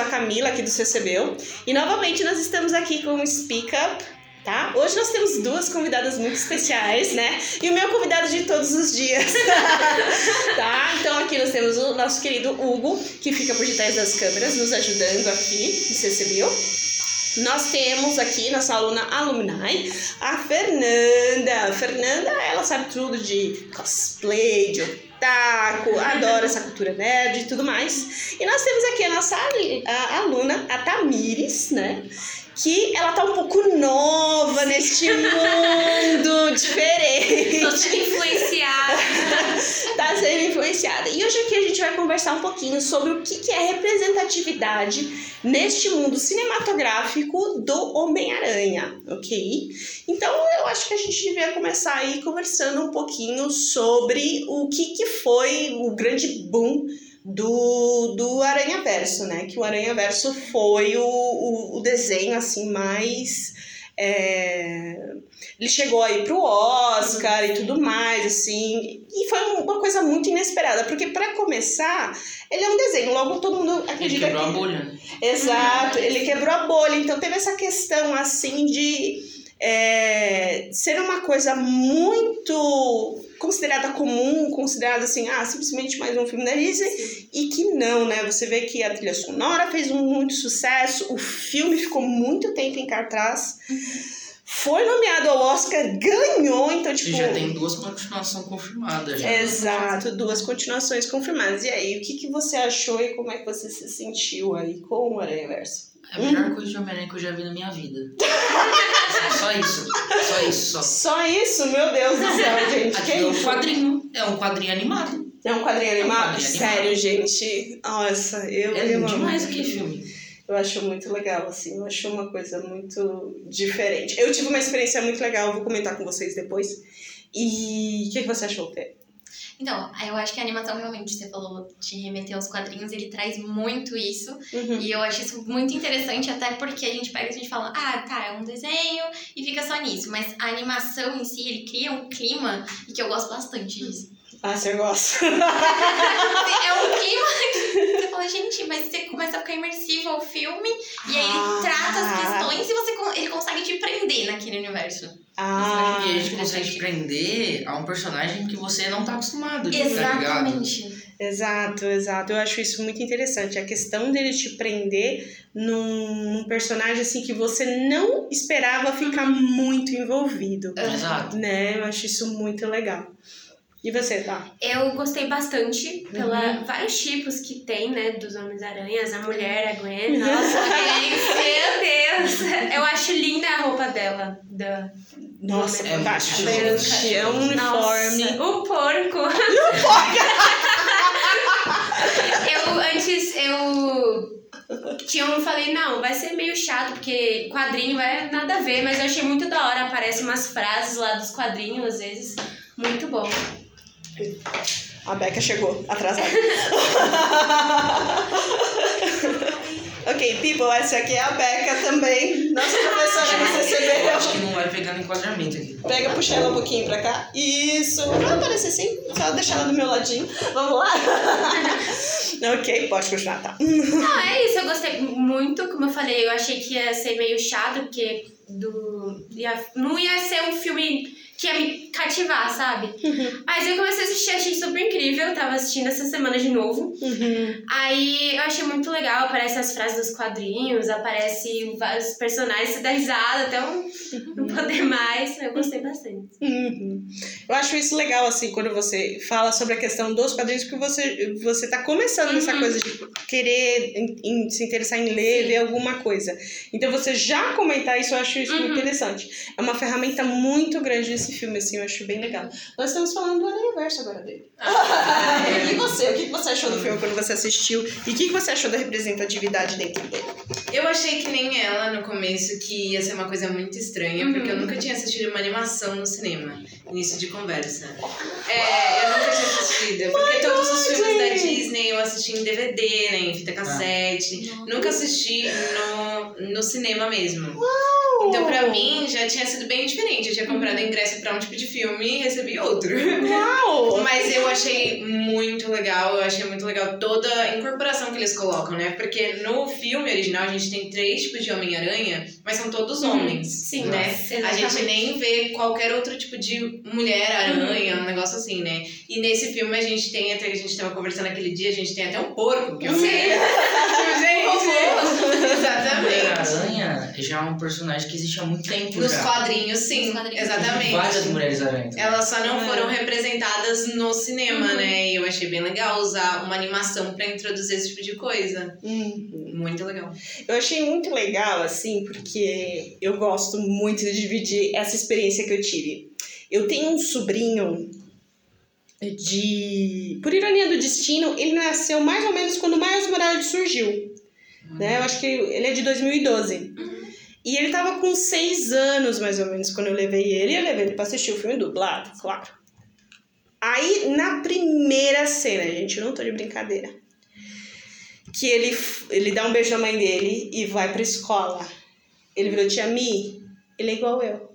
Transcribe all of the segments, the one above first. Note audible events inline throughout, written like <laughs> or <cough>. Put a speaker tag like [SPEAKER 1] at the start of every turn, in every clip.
[SPEAKER 1] sou a Camila aqui do CCBU e novamente nós estamos aqui com o Speak Up, tá? Hoje nós temos duas convidadas muito especiais, né? E o meu convidado de todos os dias, <laughs> tá? Então aqui nós temos o nosso querido Hugo, que fica por detrás das câmeras nos ajudando aqui no CCBU. Nós temos aqui nossa aluna alumni, a Fernanda. Fernanda, ela sabe tudo de cosplay, de otaku, adora essa cultura nerd e tudo mais. E nós temos aqui a nossa aluna, a Tamires, né? Que ela tá um pouco nova neste mundo <laughs> diferente
[SPEAKER 2] Tô sendo influenciada. <laughs>
[SPEAKER 1] tá sendo influenciada. E hoje aqui a gente vai conversar um pouquinho sobre o que, que é representatividade neste mundo cinematográfico do Homem-Aranha, ok? Então eu acho que a gente devia começar aí conversando um pouquinho sobre o que, que foi o grande boom do, do Aranha Verso, né? Que o Aranha Verso foi o, o, o desenho assim mais. é, Ele chegou aí pro Oscar e tudo mais, assim. E foi uma coisa muito inesperada, porque para começar, ele é um desenho, logo todo mundo
[SPEAKER 3] Ele
[SPEAKER 1] acredita
[SPEAKER 3] quebrou a
[SPEAKER 1] que.
[SPEAKER 3] bolha. né?
[SPEAKER 1] Exato, ele quebrou a bolha. Então teve essa questão assim de é, ser uma coisa muito considerada comum, considerada assim, ah, simplesmente mais um filme da Disney, e que não, né? Você vê que a trilha sonora fez muito sucesso, o filme ficou muito tempo em cartaz, foi nomeado ao Oscar, ganhou, então tipo.
[SPEAKER 3] E já tem duas continuações confirmadas. Já.
[SPEAKER 1] Exato, duas continuações confirmadas. E aí, o que, que você achou e como é que você se sentiu aí com o Aranha Verso?
[SPEAKER 3] É a melhor coisa de Homem-Aranha que eu já vi na minha vida. <laughs> só isso. Só isso. Só.
[SPEAKER 1] Só isso? Meu Deus do céu, <laughs> gente.
[SPEAKER 3] Aqui
[SPEAKER 1] Que
[SPEAKER 3] é um
[SPEAKER 1] isso?
[SPEAKER 3] quadrinho. É um quadrinho animado.
[SPEAKER 1] É um quadrinho animado?
[SPEAKER 3] quadrinho
[SPEAKER 1] Sério, gente. Nossa, eu.
[SPEAKER 3] É
[SPEAKER 1] eu
[SPEAKER 3] demais aquele filme.
[SPEAKER 1] Eu acho muito legal, assim. Eu acho uma coisa muito diferente. Eu tive uma experiência muito legal, eu vou comentar com vocês depois. E o que, que você achou, Fê?
[SPEAKER 2] Então, eu acho que a animação realmente, você falou de remeter aos quadrinhos, ele traz muito isso.
[SPEAKER 1] Uhum.
[SPEAKER 2] E eu acho isso muito interessante, até porque a gente pega e a gente fala, ah, tá, é um desenho e fica só nisso. Mas a animação em si, ele cria um clima e que eu gosto bastante disso.
[SPEAKER 1] Ah, você gosta? <laughs>
[SPEAKER 2] É um clima que você fala, gente, mas você começa a ficar imersivo ao filme e aí
[SPEAKER 1] Ah.
[SPEAKER 2] ele trata as questões e você, ele consegue te prender naquele universo.
[SPEAKER 1] Ah,
[SPEAKER 3] e a gente consegue prender a um personagem que você não tá acostumado, tá ligado?
[SPEAKER 2] Exatamente.
[SPEAKER 1] Exato, exato. Eu acho isso muito interessante. A questão dele te prender num, num personagem assim que você não esperava ficar muito envolvido.
[SPEAKER 3] Exato.
[SPEAKER 1] Né? Eu acho isso muito legal. E você, tá?
[SPEAKER 4] Eu gostei bastante pela vários tipos que tem, né, dos Homens-Aranhas, a mulher, a Gwen. Nossa, <laughs> meu Deus! Eu acho linda a roupa dela. Da...
[SPEAKER 1] Nossa,
[SPEAKER 3] É
[SPEAKER 1] fantástico, gente. É um uniforme.
[SPEAKER 4] Nossa, o porco. <laughs> eu antes eu tinha um falei, não, vai ser meio chato, porque quadrinho vai nada a ver, mas eu achei muito da hora. Aparecem umas frases lá dos quadrinhos, às vezes. Muito bom.
[SPEAKER 1] A Beca chegou, atrasada. <laughs> ok, people, essa aqui é a Beca também. Nossa professora do
[SPEAKER 3] Eu
[SPEAKER 1] CCB.
[SPEAKER 3] acho que não vai pegar no enquadramento aqui.
[SPEAKER 1] Pega, puxa ela um pouquinho pra cá. Isso. Vai aparecer sim. Só deixar ela do meu ladinho. Vamos lá? <laughs> ok, pode continuar, tá?
[SPEAKER 4] Não, é isso, eu gostei muito, como eu falei, eu achei que ia ser meio chato, porque do, ia, não ia ser um filme que ia me cativar, sabe? Mas eu comecei a assistir, achei super incrível, eu tava assistindo essa semana de novo.
[SPEAKER 1] Uhum.
[SPEAKER 4] Aí eu achei muito legal, aparecem as frases dos quadrinhos, aparece vários personagens, você dá risada até um, não poder mais, eu gostei bastante.
[SPEAKER 1] Uhum. Eu acho isso legal, assim, quando você fala sobre a questão dos quadrinhos, que você, você tá começando nessa coisa de querer em- em se interessar em ler,
[SPEAKER 4] Sim.
[SPEAKER 1] ver alguma coisa. Então, você já comentar isso, eu acho isso muito
[SPEAKER 4] Uhum.
[SPEAKER 1] interessante. É uma ferramenta muito grande nesse filme, assim, eu acho bem legal. Nós estamos falando do Aranha Verso agora dele. <laughs> e você? O que que você achou do filme quando você assistiu? E o que que você achou da representatividade dentro dele?
[SPEAKER 5] Eu achei que nem ela no começo que ia ser uma coisa muito estranha, porque eu nunca tinha assistido uma animação no cinema, início de conversa. É, eu nunca tinha assistido. Porque todos os filmes da Disney eu assisti em DVD, né? Em fita cassete. Nunca assisti no, no cinema mesmo. Então, pra mim, já tinha sido bem diferente. Eu tinha comprado ingresso pra um tipo de filme e recebi outro.
[SPEAKER 1] Uau! <laughs>
[SPEAKER 5] Mas eu achei muito legal, eu achei muito legal toda a incorporação que eles colocam, né? Porque no filme original a gente tem três tipos de Homem-Aranha, mas são todos homens.
[SPEAKER 4] Sim,
[SPEAKER 5] né? A
[SPEAKER 4] exatamente.
[SPEAKER 5] gente nem vê qualquer outro tipo de mulher-aranha, um negócio assim, né? E nesse filme a gente tem, até que a gente tava conversando aquele dia, a gente tem até um porco, que é
[SPEAKER 4] Sim. <laughs>
[SPEAKER 5] Gente, exatamente.
[SPEAKER 3] Aranha já é um personagem que existe há muito tempo
[SPEAKER 5] Nos
[SPEAKER 3] já.
[SPEAKER 5] quadrinhos, sim,
[SPEAKER 2] Nos quadrinhos.
[SPEAKER 5] exatamente.
[SPEAKER 3] Várias mulheres aranha.
[SPEAKER 5] Elas só não
[SPEAKER 1] É.
[SPEAKER 5] foram representadas no cinema, né? E eu achei bem legal usar uma animação pra introduzir esse tipo de coisa.
[SPEAKER 1] Hum.
[SPEAKER 5] Muito legal.
[SPEAKER 1] Eu achei muito legal, assim, porque eu gosto muito de dividir essa experiência que eu tive. Eu tenho um sobrinho de. Por ironia do destino, ele nasceu mais ou menos quando o Miles Morales surgiu. Né? Eu acho que ele é de 2012. E ele tava com seis anos, mais ou menos, quando eu levei ele. Eu levei ele pra assistir o filme dublado, claro. Aí, na primeira cena, gente, eu não tô de brincadeira. Que ele, ele dá um beijo na mãe dele e vai pra escola. Ele virou tia Mi, ele é igual eu.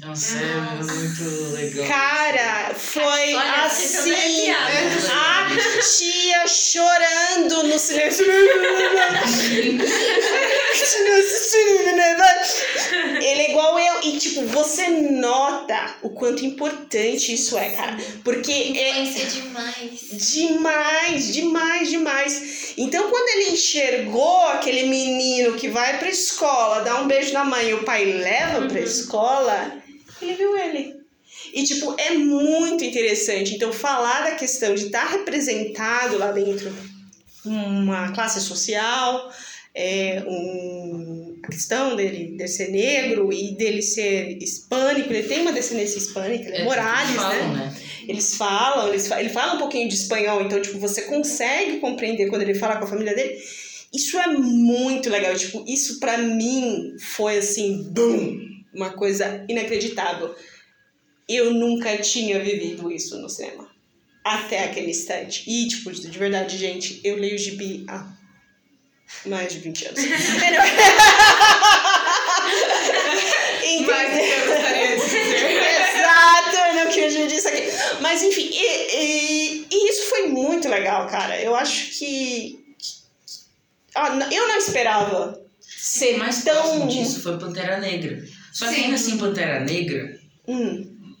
[SPEAKER 3] Nossa, é muito legal.
[SPEAKER 1] Cara, foi
[SPEAKER 4] Olha,
[SPEAKER 1] assim.
[SPEAKER 4] arrepiados.
[SPEAKER 1] A tia chorando no <laughs> silêncio. Ele é igual eu. E, tipo, você nota o quanto importante isso é, cara. Porque é
[SPEAKER 2] demais.
[SPEAKER 1] demais, demais, demais. Então, quando ele enxergou aquele menino que vai pra escola, dá um beijo na mãe e o pai leva pra escola, ele viu ele. E, tipo, é muito interessante. Então, falar da questão de estar representado lá dentro uma classe social, é, um, a questão dele, dele ser negro e dele ser hispânico, ele tem uma descendência hispânica, ele é, Morales,
[SPEAKER 3] falam,
[SPEAKER 1] né?
[SPEAKER 3] né?
[SPEAKER 1] Eles falam, eles fa ele fala um pouquinho de espanhol, então, tipo, você consegue compreender quando ele fala com a família dele. Isso é muito legal, tipo, isso pra mim foi assim, boom, uma coisa inacreditável. Eu nunca tinha vivido isso no cinema. Até aquele instante. E, tipo, de verdade, gente, eu leio gibi há mais de 20 anos. <laughs> Entendeu?
[SPEAKER 5] Mas eu gostaria de dizer.
[SPEAKER 1] Exato, eu não queria aqui. Mas enfim, e, e- e isso foi muito legal, cara. Eu acho que. Ah, eu não esperava ser
[SPEAKER 3] mais
[SPEAKER 1] tão.
[SPEAKER 3] disso foi Pantera Negra. Só que ainda assim, Pantera Negra
[SPEAKER 1] Hum,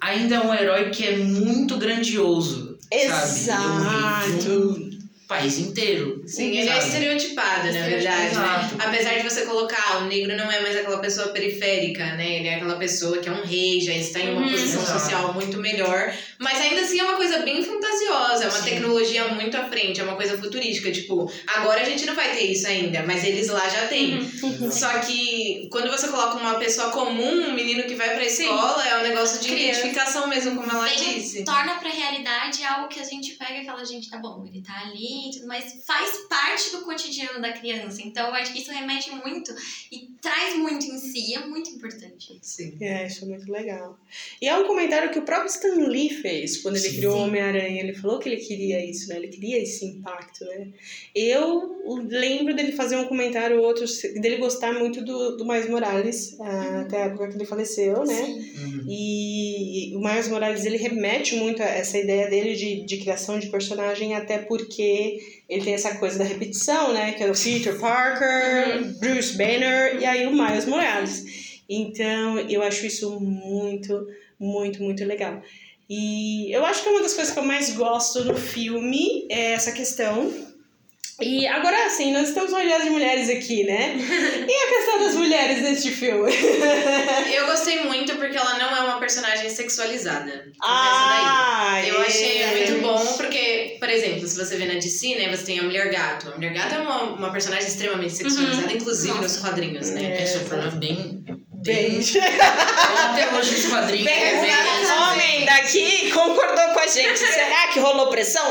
[SPEAKER 3] ainda é um herói que é muito grandioso.
[SPEAKER 1] Exato.
[SPEAKER 3] Sabe? De um país inteiro.
[SPEAKER 5] Sim, ele é estereotipado, na verdade, né?
[SPEAKER 3] Exato.
[SPEAKER 5] Apesar de você colocar, o negro não é mais aquela pessoa periférica, né? Ele é aquela pessoa que é um rei, já está em uma
[SPEAKER 4] Uhum.
[SPEAKER 5] posição
[SPEAKER 3] Exato.
[SPEAKER 5] social muito melhor. Mas ainda assim é uma coisa bem fantasiosa, é uma
[SPEAKER 3] Sim.
[SPEAKER 5] tecnologia muito à frente, é uma coisa futurística. Tipo, agora a gente não vai ter isso ainda, mas eles lá já têm.
[SPEAKER 1] Uhum.
[SPEAKER 5] Só que quando você coloca uma pessoa comum, um menino que vai pra escola, é um negócio de
[SPEAKER 4] Criança.
[SPEAKER 5] identificação mesmo, como ela
[SPEAKER 2] Vem-
[SPEAKER 5] disse.
[SPEAKER 2] Torna pra realidade algo que a gente pega e fala, gente, tá bom, ele tá ali e tudo mais. Faz parte do cotidiano da criança. Então, eu acho que isso remete muito e traz muito em si. É muito importante.
[SPEAKER 5] Sim.
[SPEAKER 1] É, isso é muito legal. E é um comentário que o próprio Stan Lee fez quando ele
[SPEAKER 3] Sim.
[SPEAKER 1] criou o Homem-Aranha. Ele falou que ele queria isso, né? Ele queria esse impacto, né? Eu lembro dele fazer um comentário ou outro, dele gostar muito do, do Miles Morales, ah, até a época que ele faleceu, né?
[SPEAKER 2] Sim.
[SPEAKER 3] Uhum.
[SPEAKER 1] E o Miles Morales ele remete muito a essa ideia dele de, de criação de personagem, até porque ele tem essa coisa da repetição, né? Que é o Peter Parker, Bruce Banner e aí o Miles Morales. Então eu acho isso muito, muito, muito legal. E eu acho que uma das coisas que eu mais gosto no filme é essa questão. E agora sim, nós estamos rodeados de mulheres aqui, né? <laughs> E a questão das mulheres neste filme? <laughs>
[SPEAKER 5] Eu gostei muito porque ela não é uma personagem sexualizada. Começa
[SPEAKER 1] Ah,
[SPEAKER 5] daí. Eu achei
[SPEAKER 1] é.
[SPEAKER 5] muito bom porque, por exemplo, se você vê na DC, né, você tem a Mulher Gato. A Mulher Gato é uma, uma personagem extremamente sexualizada, inclusive
[SPEAKER 2] Nossa.
[SPEAKER 5] nos quadrinhos, né?
[SPEAKER 1] É.
[SPEAKER 3] Esse é problema bem.
[SPEAKER 1] Bem.
[SPEAKER 3] bem... <laughs> Até hoje os quadrinhos.
[SPEAKER 1] Bem,
[SPEAKER 3] é bem-
[SPEAKER 1] o homem daqui concordou com a gente. Será que rolou pressão?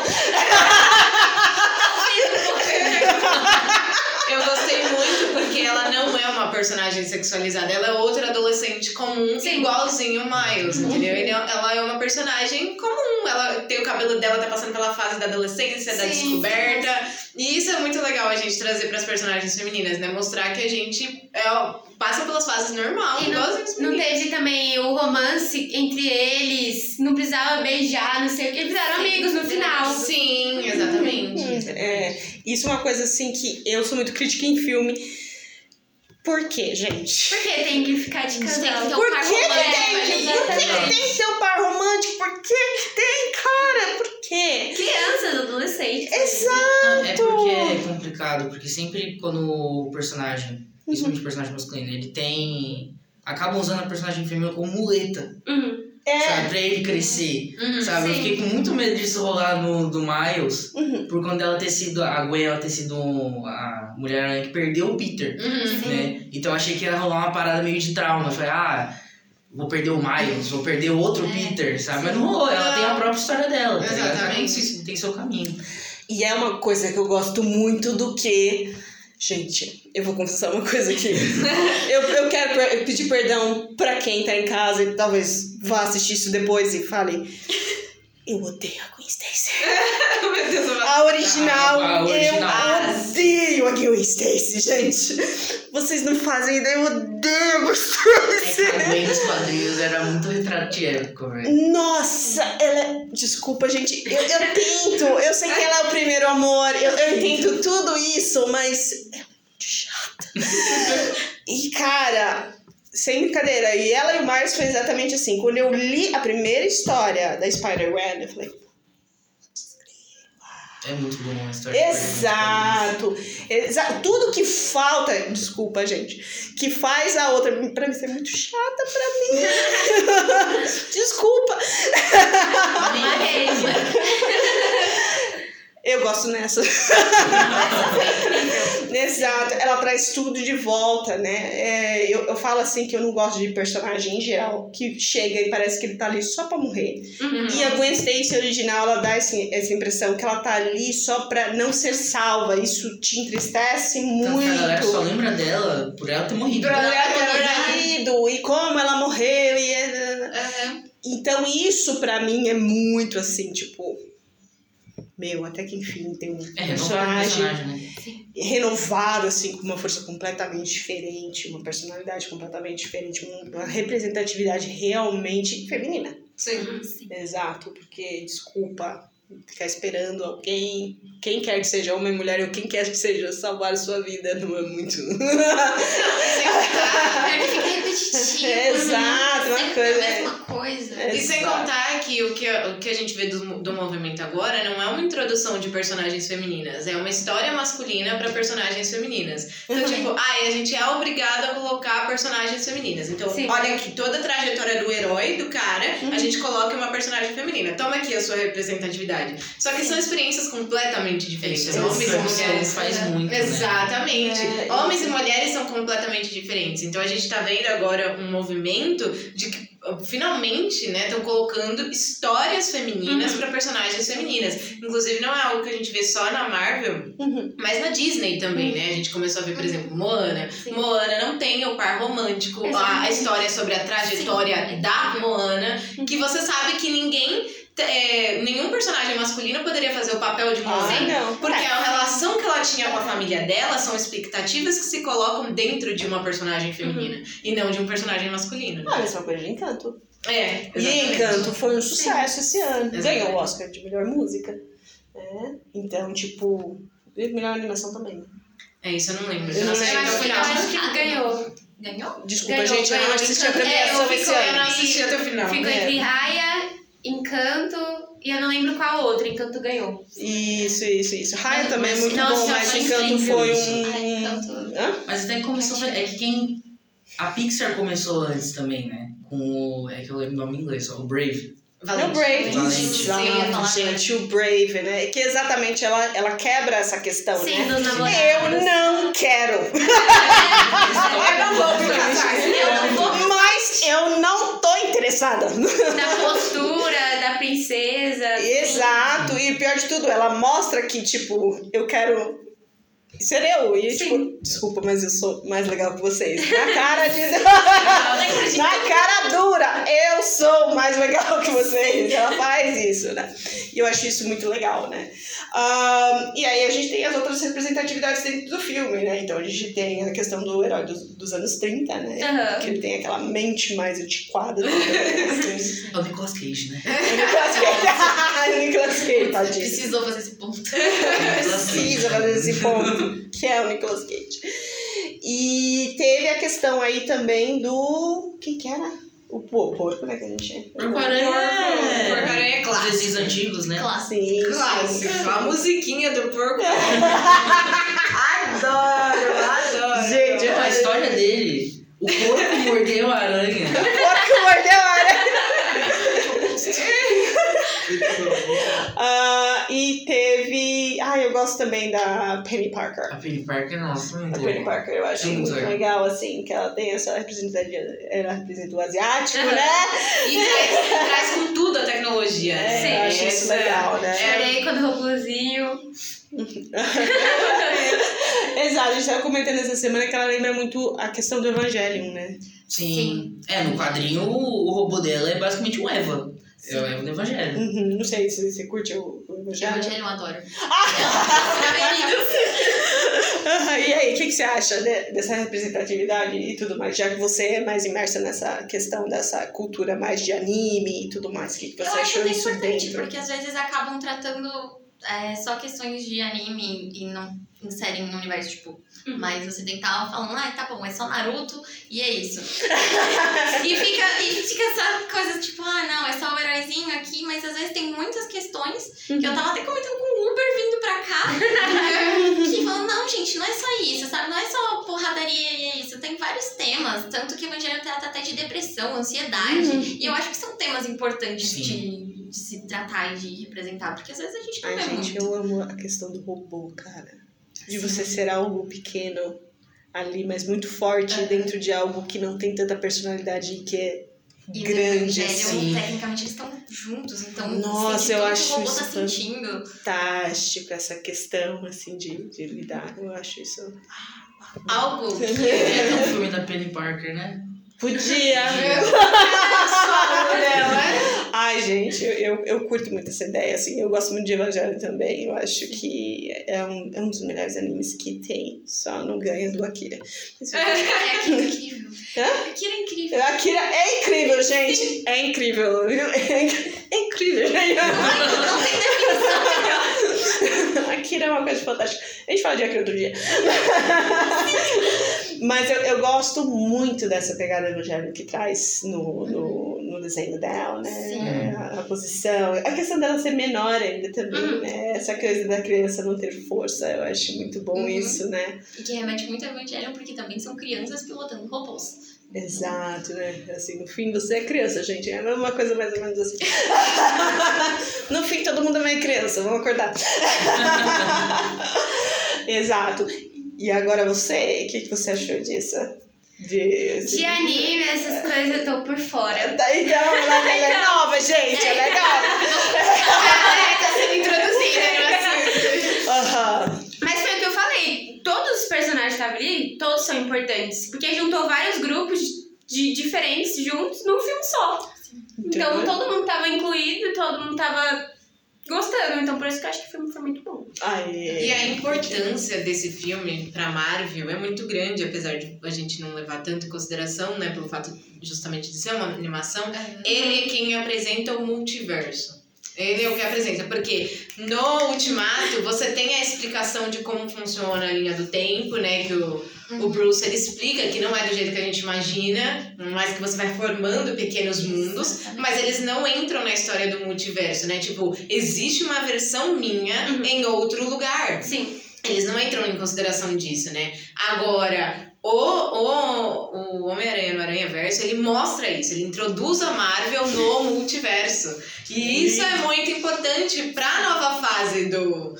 [SPEAKER 5] Eu gostei muito porque ela não é uma personagem sexualizada. Ela é outra adolescente comum,
[SPEAKER 4] Sim.
[SPEAKER 5] igualzinho o Miles, entendeu? Ele é- ela é uma personagem comum. Ela tem o cabelo dela, tá passando pela fase da adolescência, da
[SPEAKER 2] Sim,
[SPEAKER 5] descoberta. E isso é muito legal a gente trazer pras personagens femininas, né? Mostrar que a gente é, ó, passa pelas fases normal,
[SPEAKER 4] E Não
[SPEAKER 5] meninos.
[SPEAKER 4] teve também o romance entre eles, não precisava beijar, não sei o que. Eles viraram amigos no final.
[SPEAKER 5] Sim, exatamente.
[SPEAKER 1] É, isso é uma coisa assim que eu sou muito crítica em filme. Por quê, gente?
[SPEAKER 4] Por que tem que ficar de casal?
[SPEAKER 1] Por que, tem? Por que, tem que ter um par romântico? Por que, que tem, cara? Por quê?
[SPEAKER 4] Crianças, adolescentes.
[SPEAKER 1] Exato!
[SPEAKER 3] É porque é complicado, porque sempre quando o personagem, principalmente o personagem masculino, ele tem. acaba usando a personagem feminina como muleta,
[SPEAKER 4] Uhum.
[SPEAKER 1] É.
[SPEAKER 3] sabe? Pra ele crescer.
[SPEAKER 5] Uhum.
[SPEAKER 3] Sabe? Eu
[SPEAKER 4] Sim.
[SPEAKER 3] fiquei com muito medo disso rolar no do Miles,
[SPEAKER 1] Uhum.
[SPEAKER 3] por quando ela ter sido. A Gwen ela ter sido a mulher que perdeu o Peter.
[SPEAKER 5] Uhum.
[SPEAKER 3] Né? Então eu achei que ia rolar uma parada meio de trauma. Eu falei, ah, vou perder o Miles, vou perder o outro
[SPEAKER 2] É,
[SPEAKER 3] Peter, sabe? Mas não rolou, ela tem a própria história dela. tá ligado? Cada um
[SPEAKER 5] Exatamente.
[SPEAKER 3] tem seu caminho.
[SPEAKER 1] E é uma coisa que eu gosto muito do que. Gente, eu vou confessar uma coisa aqui. eu, eu quero pedir perdão pra quem tá em casa e talvez vá assistir isso depois e fale. Eu odeio a Gwen <laughs> Stacy.
[SPEAKER 5] Meu Deus, eu
[SPEAKER 1] A original,
[SPEAKER 3] A- a original.
[SPEAKER 1] eu odeio a Gwen Stacy, gente. Vocês não fazem ideia, eu odeio a Gwen
[SPEAKER 3] É
[SPEAKER 1] Stacy.
[SPEAKER 3] que a Gwen nos quadrinhos era muito retrato de época, velho.
[SPEAKER 1] Nossa, ela é. Desculpa, gente. Eu, eu tento. Eu sei que ela é o primeiro amor. Eu, eu entendo tudo isso, mas é muito chata. E, cara, sem brincadeira. E ela e o Miles foi exatamente assim. Quando eu li a primeira história da Spider-Man, eu falei.
[SPEAKER 3] É muito bom a história.
[SPEAKER 1] Exato. Exa tudo que falta, desculpa, gente, que faz a outra pra mim ser muito chata pra mim. <laughs> desculpa. <laughs> Eu gosto nessa. Exato, ela traz tudo de volta, né? É, eu, eu falo assim que eu não gosto de personagem em geral que chega e parece que ele tá ali só pra morrer.
[SPEAKER 4] Uhum.
[SPEAKER 1] E a Gwen Stacy original, ela dá esse, essa impressão que ela tá ali só pra não ser salva. Isso te entristece
[SPEAKER 3] Tanto
[SPEAKER 1] muito.
[SPEAKER 3] que a galera só lembra dela por ela ter morrido.
[SPEAKER 1] Por ela ter morrido e como ela morreu. E...
[SPEAKER 2] Aham.
[SPEAKER 1] Então, isso pra mim é muito assim, tipo. Meu, até que enfim tem um
[SPEAKER 3] É,
[SPEAKER 1] personagem
[SPEAKER 3] personagem, né?
[SPEAKER 1] renovado, assim, com uma força completamente diferente, uma personalidade completamente diferente, uma representatividade realmente feminina.
[SPEAKER 5] Sim.
[SPEAKER 1] Exato, porque, desculpa, ficar esperando alguém, quem quer que seja homem, mulher, ou quem quer que seja salvar a sua vida, não é muito.
[SPEAKER 2] É fica <laughs> repetitivo.
[SPEAKER 1] Exato, uma
[SPEAKER 2] sempre
[SPEAKER 1] coisa-
[SPEAKER 2] A mesma coisa.
[SPEAKER 1] É.
[SPEAKER 5] E sem contar que o que, o que a gente vê do, do movimento agora não é uma introdução de personagens femininas, é uma história masculina para personagens femininas. Então,
[SPEAKER 1] Uhum.
[SPEAKER 5] tipo, ai, a gente é obrigado a colocar personagens femininas. Então,
[SPEAKER 4] Sim.
[SPEAKER 5] olha aqui, toda a trajetória do herói, do cara,
[SPEAKER 1] Uhum.
[SPEAKER 5] a gente coloca uma personagem feminina. Toma aqui a sua representatividade. Só que são experiências completamente diferentes.
[SPEAKER 3] Isso,
[SPEAKER 5] Homens e mulheres.
[SPEAKER 3] faz muito, né?
[SPEAKER 5] Exatamente.
[SPEAKER 1] É,
[SPEAKER 5] Homens e mulheres são completamente diferentes. Então a gente tá vendo agora um movimento de que finalmente, né, estão colocando histórias femininas
[SPEAKER 1] Uhum.
[SPEAKER 5] pra personagens femininas. Inclusive não é algo que a gente vê só na Marvel,
[SPEAKER 1] Uhum.
[SPEAKER 5] mas na Disney também, né? A gente começou a ver, por exemplo, Moana.
[SPEAKER 4] Sim.
[SPEAKER 5] Moana não tem o par romântico, a, a
[SPEAKER 4] Exatamente.
[SPEAKER 5] história sobre a trajetória
[SPEAKER 2] Sim.
[SPEAKER 5] da Moana, que você sabe que ninguém é, nenhum personagem masculino poderia fazer o papel de
[SPEAKER 1] Ah,
[SPEAKER 5] Moana.
[SPEAKER 1] não.
[SPEAKER 5] Porque a relação que ela tinha com a família dela são expectativas que se colocam dentro de uma personagem feminina e não de um personagem masculino.
[SPEAKER 1] Ah, a mesma coisa de Encanto.
[SPEAKER 5] É,
[SPEAKER 1] E
[SPEAKER 5] exatamente.
[SPEAKER 1] Encanto foi um sucesso esse ano.
[SPEAKER 5] Exatamente.
[SPEAKER 1] Ganhou o Oscar de melhor música. É. Então, tipo, e melhor animação também.
[SPEAKER 5] É isso, eu não lembro.
[SPEAKER 1] Eu
[SPEAKER 5] não sei
[SPEAKER 4] Eu
[SPEAKER 5] até o
[SPEAKER 4] acho, que, eu acho que ganhou.
[SPEAKER 2] Ganhou?
[SPEAKER 1] Desculpa,
[SPEAKER 4] Ganhou,
[SPEAKER 1] gente, eu não assisti a
[SPEAKER 4] Encanto.
[SPEAKER 1] premiação
[SPEAKER 4] É, eu
[SPEAKER 1] esse
[SPEAKER 4] fico-
[SPEAKER 5] Eu não
[SPEAKER 1] ano.
[SPEAKER 5] assisti até o final.
[SPEAKER 4] Ficou
[SPEAKER 1] É.
[SPEAKER 4] entre Raya, Encanto e eu não lembro qual outra. Encanto ganhou.
[SPEAKER 1] Isso, isso, isso. Raya
[SPEAKER 2] Mas-
[SPEAKER 1] também é
[SPEAKER 2] mas-
[SPEAKER 1] muito
[SPEAKER 4] nossa,
[SPEAKER 1] bom, mas
[SPEAKER 4] mas
[SPEAKER 1] Encanto foi um.
[SPEAKER 2] Ai, Encanto.
[SPEAKER 1] Hã?
[SPEAKER 3] Mas até começou. É que quem. A Pixar começou antes também, né? Com o. É que eu lembro o nome em inglês, só o Brave.
[SPEAKER 1] É o
[SPEAKER 5] Valente.
[SPEAKER 1] Brave.
[SPEAKER 3] Valente.
[SPEAKER 2] Falar
[SPEAKER 1] gente, o Brave, né? Que exatamente ela, ela quebra essa questão,
[SPEAKER 4] Sim,
[SPEAKER 1] né? Eu não quero. <laughs>
[SPEAKER 5] Eu não vou me casar.
[SPEAKER 2] Eu não vou.
[SPEAKER 1] Mas eu não tô interessada. <laughs>
[SPEAKER 4] Da postura, da princesa.
[SPEAKER 1] Exato, e pior de tudo, ela mostra que, tipo, eu quero Ser eu. E,
[SPEAKER 4] Sim.
[SPEAKER 1] tipo, desculpa, mas eu sou mais legal que vocês. <laughs> Na cara de. <laughs> Na cara dura, eu sou mais legal que vocês. Ela faz isso, né? E eu acho isso muito legal, né? Ahn, e aí a gente tem as outras representatividades dentro do filme, né? Então a gente tem a questão do herói dos, dos anos 30, né? Que ele tem aquela mente mais antiquada. do assim. <laughs>
[SPEAKER 3] É o Nicolas Cage, né?
[SPEAKER 1] O Nicolas Cage. o Nicolas Cage, tadinho.
[SPEAKER 2] Precisou fazer esse ponto.
[SPEAKER 1] Precisa fazer esse ponto, <laughs> que é o Nicolas Cage. E teve a questão aí também do. Quem que era? O po- porco, né? Que a gente.
[SPEAKER 3] Porco-aranha.
[SPEAKER 5] Porco-aranha é
[SPEAKER 3] Os
[SPEAKER 5] clássico.
[SPEAKER 3] desenhos antigos, né?
[SPEAKER 2] Clássico.
[SPEAKER 5] Clássico. A musiquinha do porco. <laughs> adoro, adoro.
[SPEAKER 1] Gente,
[SPEAKER 3] A história dele. O porco mordeu a aranha.
[SPEAKER 1] Porco mordeu a aranha. <laughs> <laughs> Ah, e teve. Ah, eu gosto também da Penny Parker.
[SPEAKER 3] A Penny Parker, nossa, muito
[SPEAKER 1] A Penny
[SPEAKER 3] bom.
[SPEAKER 1] Parker eu acho
[SPEAKER 3] Muito
[SPEAKER 1] muito
[SPEAKER 3] legal.
[SPEAKER 1] assim, que ela tem essa representatividade. Ela representa o asiático, né?
[SPEAKER 5] E <laughs> traz, traz com tudo a tecnologia.
[SPEAKER 1] É,
[SPEAKER 5] né?
[SPEAKER 1] eu acho isso legal, né?
[SPEAKER 4] Chorei quando o robôzinho. <laughs>
[SPEAKER 1] Exato, a gente tava comentando essa semana que ela lembra muito a questão do Evangelion, né?
[SPEAKER 3] Sim. É, no quadrinho o, o robô dela é basicamente um Eva. É o Eva do Evangelho.
[SPEAKER 1] Uhum, não sei se você curte o, o Evangelion.
[SPEAKER 2] Evangelho eu adoro.
[SPEAKER 1] Ah, <laughs> e aí, o que, que você acha de- dessa representatividade e tudo mais? Já que você é mais imersa nessa questão dessa cultura mais de anime e tudo mais, o que, que você
[SPEAKER 2] eu acho
[SPEAKER 1] achou isso
[SPEAKER 2] importante,
[SPEAKER 1] dentro?
[SPEAKER 2] porque às vezes acabam tratando é, só questões de anime e não inserem no universo, tipo,
[SPEAKER 4] Uhum.
[SPEAKER 2] mas você tentava falando, ah, tá bom, é só Naruto e é isso. <laughs> e, fica, e fica essa coisa, tipo, ah, não, é só o heróizinho aqui, mas às vezes tem muitas questões que eu tava até comentando com o Uber vindo pra cá, <laughs> que falam, não, gente, não é só isso, sabe? Não é só porradaria e. Tem vários temas, tanto que o Evangelho trata até de depressão, ansiedade. E eu acho que são temas importantes
[SPEAKER 3] Sim.
[SPEAKER 2] de, de se tratar e de representar, porque às vezes a gente não
[SPEAKER 1] Ai,
[SPEAKER 2] vê
[SPEAKER 1] gente,
[SPEAKER 2] muito.
[SPEAKER 1] eu amo a questão do robô, cara. De você ser algo pequeno ali, mas muito forte
[SPEAKER 2] Aham.
[SPEAKER 1] dentro de algo que não tem tanta personalidade e que é
[SPEAKER 2] E
[SPEAKER 1] grande, assim.
[SPEAKER 2] tecnicamente, eles estão juntos, então
[SPEAKER 1] Nossa, eu acho
[SPEAKER 2] que o robô
[SPEAKER 1] isso
[SPEAKER 2] tá sentindo.
[SPEAKER 1] Fantástico essa questão, assim, de, de lidar. Eu acho isso.
[SPEAKER 5] Algo que
[SPEAKER 3] É um filme da Penny Parker, né?
[SPEAKER 1] Podia! <laughs>
[SPEAKER 5] só dela.
[SPEAKER 1] Ai, gente, eu, eu, curto muito essa ideia, assim, eu gosto muito de Evangelho também, eu acho que é um, é um dos melhores animes que tem, só não ganha do Akira. Mas <laughs>
[SPEAKER 2] É, Akira é incrível.
[SPEAKER 1] Hã?
[SPEAKER 2] Akira é incrível.
[SPEAKER 1] Akira é incrível, gente, é incrível, viu? É incrível, gente.
[SPEAKER 2] Não tem definição. <laughs>
[SPEAKER 1] Akira é uma coisa fantástica. A gente fala de Akira outro dia. Mas eu, eu gosto muito dessa pegada evangélica que traz no, no, no desenho dela, né?
[SPEAKER 2] Sim.
[SPEAKER 1] A, a posição. A questão dela ser menor ainda também,
[SPEAKER 2] Uhum.
[SPEAKER 1] né? Essa coisa da criança não ter força, eu acho muito bom
[SPEAKER 2] Uhum.
[SPEAKER 1] isso, né?
[SPEAKER 2] E que remete muito ao Evangelho, porque também são crianças pilotando robôs.
[SPEAKER 1] Exato, né? Assim, no fim você é criança, gente. É uma coisa mais ou menos assim. <laughs> no fim todo mundo é meio criança, vamos acordar. <laughs> Exato. E agora você, o que, que você achou disso? De,
[SPEAKER 4] De anime, essas coisas eu tô por fora.
[SPEAKER 1] Tá, Então, ela <laughs> ela é nova, gente, é legal.
[SPEAKER 4] tá sendo introduzida, né?
[SPEAKER 1] Aham.
[SPEAKER 4] Mas foi o que eu falei. Todos os personagens que estavam ali, todos são importantes. Porque juntou vários grupos de, diferentes juntos num filme só. Então todo mundo tava incluído, todo mundo tava gostando. Então por isso que eu acho que o filme foi muito bom.
[SPEAKER 1] Ai,
[SPEAKER 5] E a importância desse filme pra Marvel é muito grande, apesar de a gente não levar tanto em consideração, né, pelo fato justamente de ser uma animação. Ele é quem apresenta o multiverso. Ele é o que apresenta, porque no Ultimato você tem a explicação de como funciona a linha do tempo, né? Que o, o Bruce ele explica que não é do jeito que a gente imagina, mas que você vai formando pequenos mundos. Mas eles não entram na história do multiverso, né? Tipo, existe uma versão minha
[SPEAKER 4] Uhum.
[SPEAKER 5] em outro lugar.
[SPEAKER 4] Sim.
[SPEAKER 5] Eles não entram em consideração disso, né? Agora, o, o, o Homem-Aranha no Aranha Verso, ele mostra isso, ele introduz a Marvel no <laughs> multiverso. E isso é muito importante pra nova fase do,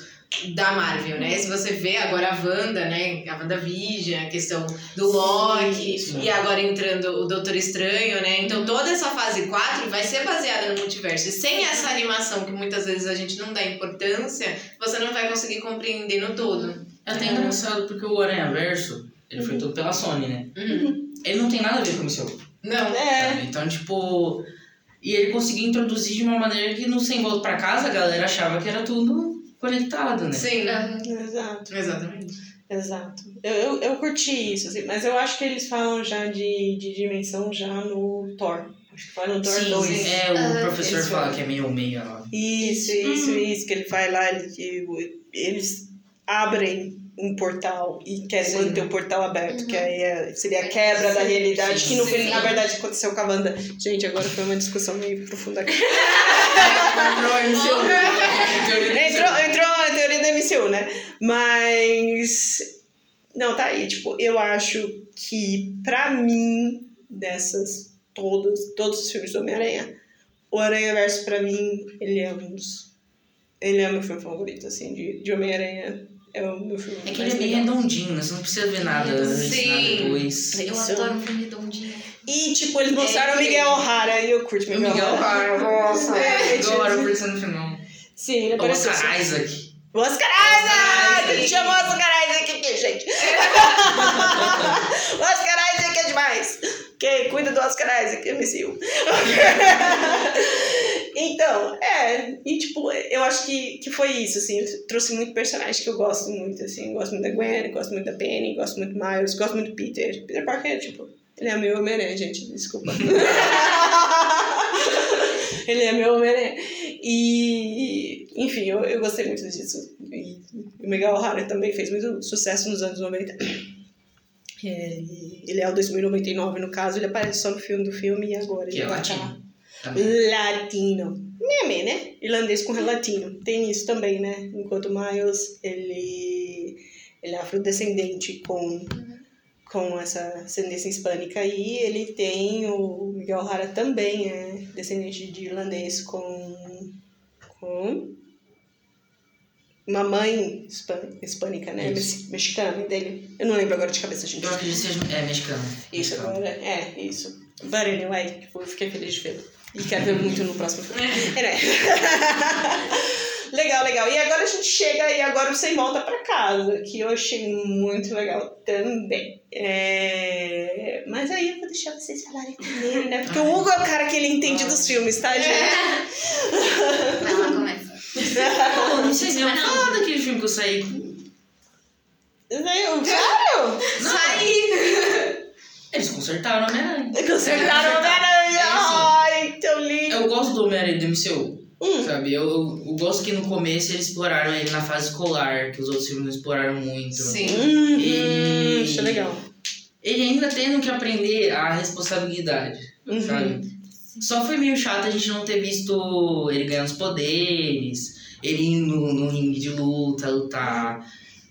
[SPEAKER 5] da Marvel, né? Se você vê agora a Wanda, né? A WandaVision, a questão do Loki,
[SPEAKER 3] sim.
[SPEAKER 5] e agora entrando o Doutor Estranho, né? Então toda essa fase 4 vai ser baseada no multiverso. E sem essa animação que muitas vezes a gente não dá importância, você não vai conseguir compreender no todo.
[SPEAKER 3] É até engraçado porque o Aranha Verso, ele foi todo pela Sony, né?
[SPEAKER 5] Uhum.
[SPEAKER 3] Ele não tem nada a ver com o MCU.
[SPEAKER 5] Não.
[SPEAKER 1] É.
[SPEAKER 3] sabe? Então, tipo. E ele conseguiu introduzir de uma maneira que no Sem Volta pra Casa a galera achava que era tudo conectado, né?
[SPEAKER 5] Sim.
[SPEAKER 2] Aham.
[SPEAKER 1] Exato,
[SPEAKER 5] Exatamente.
[SPEAKER 1] exato. Eu, eu, eu curti isso, assim, mas eu acho que eles falam já de, de dimensão já no Thor. Acho que foi no Thor
[SPEAKER 3] Sim,
[SPEAKER 1] 2.
[SPEAKER 3] sim. É, o
[SPEAKER 2] Ah,
[SPEAKER 3] professor fala
[SPEAKER 1] falam.
[SPEAKER 3] que é meio meio lá.
[SPEAKER 1] Isso, isso, isso, que ele vai lá, ele, eles abrem um portal e querem
[SPEAKER 3] Sim.
[SPEAKER 1] manter o portal aberto, que aí é- seria a quebra da realidade,
[SPEAKER 3] Sim.
[SPEAKER 1] que no
[SPEAKER 5] Sim.
[SPEAKER 1] na verdade, aconteceu com a Wanda. Gente, agora foi uma discussão meio profunda aqui. entrou, entrou a teoria da MCU, né? Mas. Não, tá aí. Tipo, eu acho que, pra mim, dessas todas, todos os filmes do Homem-Aranha, o Aranha Verso, pra mim, ele é um dos. Ele é o meu filme favorito, assim, de, de Homem-Aranha. É o meu filme
[SPEAKER 3] É que ele é bem
[SPEAKER 1] legal.
[SPEAKER 3] redondinho, né? Você não precisa ver nada antes,
[SPEAKER 5] Sim.
[SPEAKER 3] nada depois.
[SPEAKER 1] É
[SPEAKER 2] Eu
[SPEAKER 1] isso.
[SPEAKER 2] adoro um filme redondinho.
[SPEAKER 1] E, tipo, eles mostraram o
[SPEAKER 5] É,
[SPEAKER 1] Miguel O'Hara e eu curto
[SPEAKER 3] O
[SPEAKER 1] Miguel,
[SPEAKER 3] Miguel O'Hara, nossa, <laughs>
[SPEAKER 1] É,
[SPEAKER 3] agora aparecendo no final.
[SPEAKER 1] Sim, ele apareceu.
[SPEAKER 3] Oscar Isaac.
[SPEAKER 1] O Oscar Isaac!
[SPEAKER 3] Isaac.
[SPEAKER 1] Chama o Oscar Isaac aqui, gente. <laughs> o Oscar Isaac é demais. Ok, cuida do Oscar Isaac, MCU. <laughs> então, é. E, tipo, eu acho que, que foi isso, assim. Eu trouxe muito personagem que eu gosto muito, assim. Gosto muito da Gwen, gosto muito da Penny, gosto muito do Miles, gosto muito do Peter. Peter Parker, tipo, ele é meu Homem-Aranha, gente. Desculpa. <laughs> ele é meu Homem-Aranha. E, enfim, eu, eu gostei muito disso. E o Miguel O'Hara também fez muito sucesso nos anos 90. É, ele é o 2099, no caso, ele aparece só no filme do filme e agora
[SPEAKER 3] Que
[SPEAKER 1] ele
[SPEAKER 3] é
[SPEAKER 1] tá-. Latino. Meme, né? Irlandês com latino. Tem isso também, né? Enquanto Miles, ele, ele é afrodescendente com, com essa ascendência hispânica. E ele tem, o Miguel O'Hara também é descendente de irlandês com, com uma mãe hispân- hispânica, né?
[SPEAKER 3] Isso.
[SPEAKER 1] Mex- Mexicana, dele. Eu não lembro agora de cabeça, gente.
[SPEAKER 3] Eu acredito que seja é, mexicano.
[SPEAKER 1] Isso
[SPEAKER 3] Mexicano.
[SPEAKER 1] agora, é, isso. But anyway, tipo, eu fiquei feliz de vê-lo. E quero ver muito no próximo filme. Anyway. <laughs> legal, legal. E agora a gente chega e agora você volta pra casa, que eu achei muito legal também. É... Mas aí eu vou deixar vocês falarem primeiro, né? Porque o Hugo é o cara que ele entende dos filmes, tá, gente?
[SPEAKER 2] Vai lá, começa.
[SPEAKER 3] Não, <laughs> não sei se
[SPEAKER 2] não.
[SPEAKER 3] falar daquele filme que eu saí.
[SPEAKER 1] Sério? Sério?
[SPEAKER 3] Não. Eles consertaram a Homem-Aranha.
[SPEAKER 1] Consertaram o Homem-Aranha!
[SPEAKER 3] Eu gosto do Homem-Aranha do MCU.
[SPEAKER 1] Hum.
[SPEAKER 3] Sabe? Eu, eu, eu gosto que no começo eles exploraram ele na fase escolar, que os outros filmes não exploraram muito.
[SPEAKER 5] Sim.
[SPEAKER 1] Uhum,
[SPEAKER 3] E-
[SPEAKER 1] Isso é legal.
[SPEAKER 3] Ele ainda tendo que aprender a responsabilidade,
[SPEAKER 1] Uhum.
[SPEAKER 3] sabe? Só foi meio chato a gente não ter visto ele ganhando os poderes, ele indo no ringue de luta, lutar,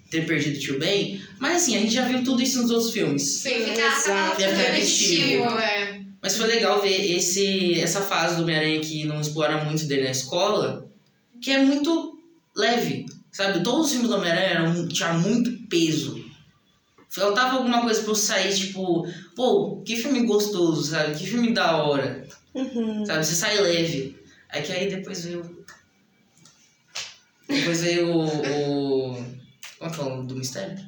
[SPEAKER 3] ter perdido o tio Ben. Mas assim, a gente já viu tudo isso nos outros filmes.
[SPEAKER 5] Sim,
[SPEAKER 2] Ficar repetitivo.
[SPEAKER 5] é.
[SPEAKER 3] Mas foi legal ver esse, essa fase do Homem-Aranha que não explora muito dele na escola, que é muito leve, sabe? Todos os filmes do Homem-Aranha eram- tinha muito peso. Faltava alguma coisa pra eu sair, tipo, pô, que filme gostoso, sabe? Que filme da hora,
[SPEAKER 1] Uhum.
[SPEAKER 3] sabe? Você sai leve. É que aí depois veio. Depois veio o. o... Como é que é o nome do mistério?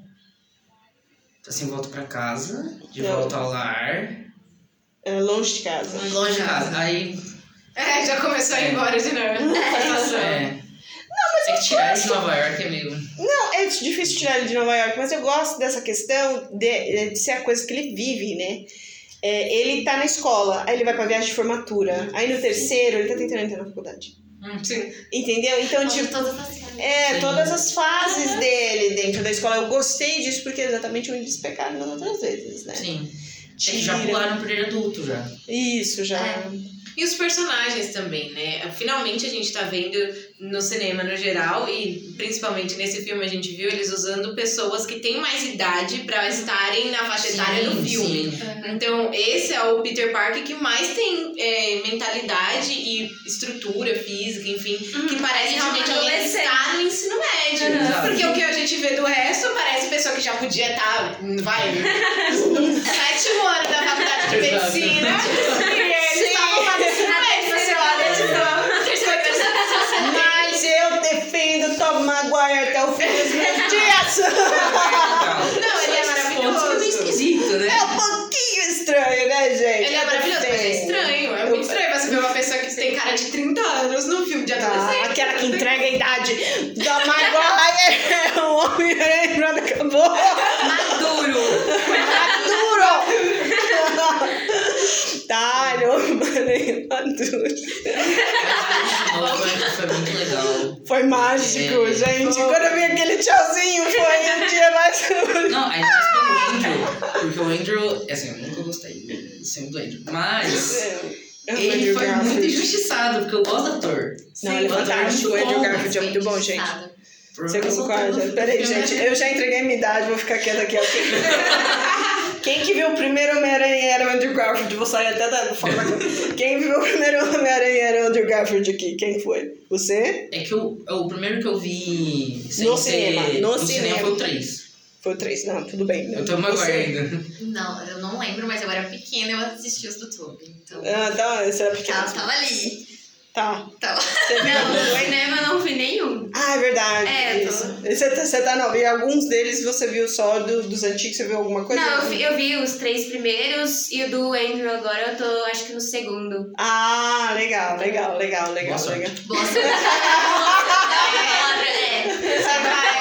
[SPEAKER 3] Assim, volta pra casa, de volta ao lar.
[SPEAKER 1] É longe de casa.
[SPEAKER 3] Longe de casa. Aí
[SPEAKER 5] É, já começou a ir embora de novo. <laughs>
[SPEAKER 3] É. Não, mas é que tirar ele de Nova York é meio.
[SPEAKER 1] Não, é difícil tirar ele de Nova York, mas eu gosto dessa questão de, de ser a coisa que ele vive, né? É, ele tá na escola, aí ele vai pra viagem de formatura. Aí no terceiro, ele tá tentando entrar na faculdade.
[SPEAKER 5] Sim.
[SPEAKER 1] Entendeu? Então, tipo,
[SPEAKER 2] todas as
[SPEAKER 1] é,
[SPEAKER 3] Sim.
[SPEAKER 1] todas as fases dele dentro da escola. Eu gostei disso porque é exatamente onde eles pecaram nas outras vezes, né?
[SPEAKER 3] Sim. É que já
[SPEAKER 1] Tira.
[SPEAKER 3] pularam ele adulto já.
[SPEAKER 1] Isso, já.
[SPEAKER 2] É.
[SPEAKER 5] E os personagens também, né? Finalmente a gente tá vendo no cinema no geral e principalmente nesse filme a gente viu eles usando pessoas que têm mais idade pra estarem na faixa etária do filme.
[SPEAKER 3] sim.
[SPEAKER 5] Então, esse é o Peter Parker que mais tem é, mentalidade e estrutura física, enfim, que parece
[SPEAKER 4] é
[SPEAKER 5] realmente
[SPEAKER 4] um
[SPEAKER 5] alguém que está no ensino médio. Porque o que a gente vê do resto parece pessoa que já podia estar, vai, no sétimo ano da faculdade de medicina. <laughs>
[SPEAKER 1] eu defendo Tom Maguire até o fim dos meus <laughs> dias.
[SPEAKER 5] Não, ele é
[SPEAKER 3] Pontos que é
[SPEAKER 5] maravilhoso.
[SPEAKER 3] esquisito, né?
[SPEAKER 1] É um pouquinho estranho, né, gente?
[SPEAKER 5] Ele é
[SPEAKER 1] Eu
[SPEAKER 5] maravilhoso, mas é estranho. É muito estranho você ver uma pessoa que tem cara de 30 anos num filme de
[SPEAKER 1] Tá,
[SPEAKER 5] adolescente.
[SPEAKER 1] aquela que entrega a idade da Maguire é um homem pronto, acabou.
[SPEAKER 4] Maduro.
[SPEAKER 1] Maduro! tá, ele é um homem maduro.
[SPEAKER 3] Foi, foi muito legal.
[SPEAKER 1] Foi mágico,
[SPEAKER 3] É.
[SPEAKER 1] gente. Quando eu vi aquele tchauzinho, foi o dia mais. <laughs>
[SPEAKER 3] Não, ainda mais pelo Andrew. Porque o Andrew, assim, eu nunca gostei sempre do Andrew. Mas ele foi muito injustiçado, porque eu gosto do ator.
[SPEAKER 1] Não, ele é
[SPEAKER 3] o ator
[SPEAKER 1] fantástico. O Andrew. Garfield é muito bom, gente. Você concorda? Peraí, gente, eu já entreguei minha idade, vou ficar quieta aqui. <laughs> Quem que viu o primeiro Homem-Aranha era o Andrew Garfield, vou sair até da fora. Quem viu o primeiro Homem-Aranha era o Andrew Garfield aqui, quem foi? Você?
[SPEAKER 3] É que o, o primeiro que eu vi
[SPEAKER 1] No
[SPEAKER 3] ser,
[SPEAKER 1] cinema, no
[SPEAKER 3] cinema
[SPEAKER 1] cinema.
[SPEAKER 3] foi o 3.
[SPEAKER 1] Foi o 3, não, tudo bem.
[SPEAKER 3] Eu tô
[SPEAKER 1] Você-
[SPEAKER 3] ainda.
[SPEAKER 2] Não, eu não lembro, mas eu era pequena e eu assisti os do Tube. Então,
[SPEAKER 1] Ah, tá, você era pequeno.
[SPEAKER 2] ela tava ali.
[SPEAKER 1] Tá. Você viu
[SPEAKER 4] Não, cinema eu não vi nenhum.
[SPEAKER 1] Ah, é verdade.
[SPEAKER 4] É, tô-
[SPEAKER 1] isso. Você tá, você tá não, e alguns deles você viu só do- dos antigos, você viu alguma coisa?
[SPEAKER 4] Não, eu vi, eu vi os três primeiros e o do Andrew agora eu tô, acho que no segundo.
[SPEAKER 1] Ah, legal, legal, legal, legal,
[SPEAKER 3] Nossa.
[SPEAKER 1] legal.
[SPEAKER 2] Boa sorte. A palavra é.
[SPEAKER 5] Você vai, você vai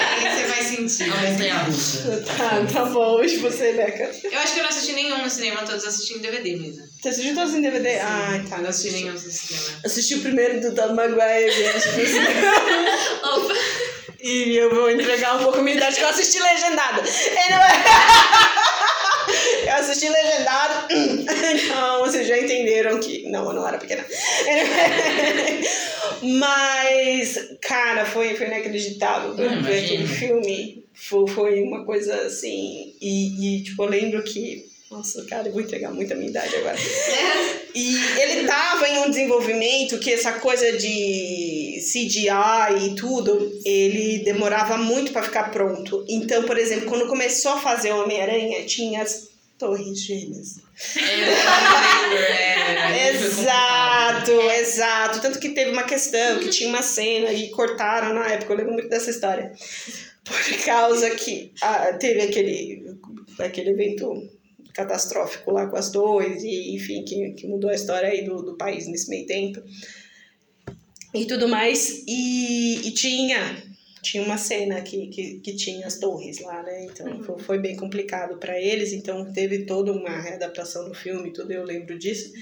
[SPEAKER 5] sentir.
[SPEAKER 3] A montanha russa.
[SPEAKER 1] Tá, tá bom, <laughs> e você, Beca?
[SPEAKER 5] Eu acho que eu não assisti nenhum no cinema, todos assisti em DVD mesmo.
[SPEAKER 1] Você assistiu todos em DVD? Ah, tá,
[SPEAKER 5] Não
[SPEAKER 1] não
[SPEAKER 5] assisti nenhum no cinema.
[SPEAKER 1] Assisti o primeiro do Tom Maguire mesmo. <laughs>
[SPEAKER 2] Opa.
[SPEAKER 1] e eu vou entregar um pouco a minha idade, que eu assisti legendado. Anyway. <laughs> Eu assisti legendado. Então, <laughs> vocês já entenderam que. Não, eu não era pequena. <laughs> Mas, cara, foi, foi inacreditável ver aquele filme. Foi, foi uma coisa assim. E, e, tipo, eu lembro que. Nossa, cara, eu vou entregar muito a minha idade agora. <laughs> E ele tava em um desenvolvimento que essa coisa de CGI e tudo, ele demorava muito para ficar pronto. Então, por exemplo, quando começou a fazer Homem-Aranha, tinha as torres gêmeas.
[SPEAKER 3] É,
[SPEAKER 1] Exato, exato. Tanto que teve uma questão, que tinha uma cena e cortaram na época, eu lembro muito dessa história. Por causa que ah, teve aquele, aquele evento catastrófico lá com as torres, e enfim, que, que mudou a história aí do, do país nesse meio tempo. E tudo mais. E, e tinha, tinha uma cena que, que, que tinha as torres lá, né? Então foi, foi bem complicado para eles. Então teve toda uma readaptação no filme, tudo eu lembro disso.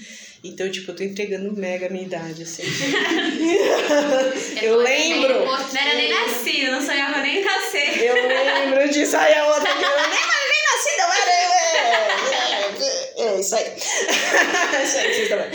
[SPEAKER 1] Então, tipo, eu tô entregando mega a minha idade, assim. <laughs> eu lembro.
[SPEAKER 4] Não era nem nascida, não sonhava nem nascer.
[SPEAKER 1] Eu lembro disso. Aí a outra eu nem, nem nasci, não era. É, é, é isso aí. <laughs> isso aí, vocês também.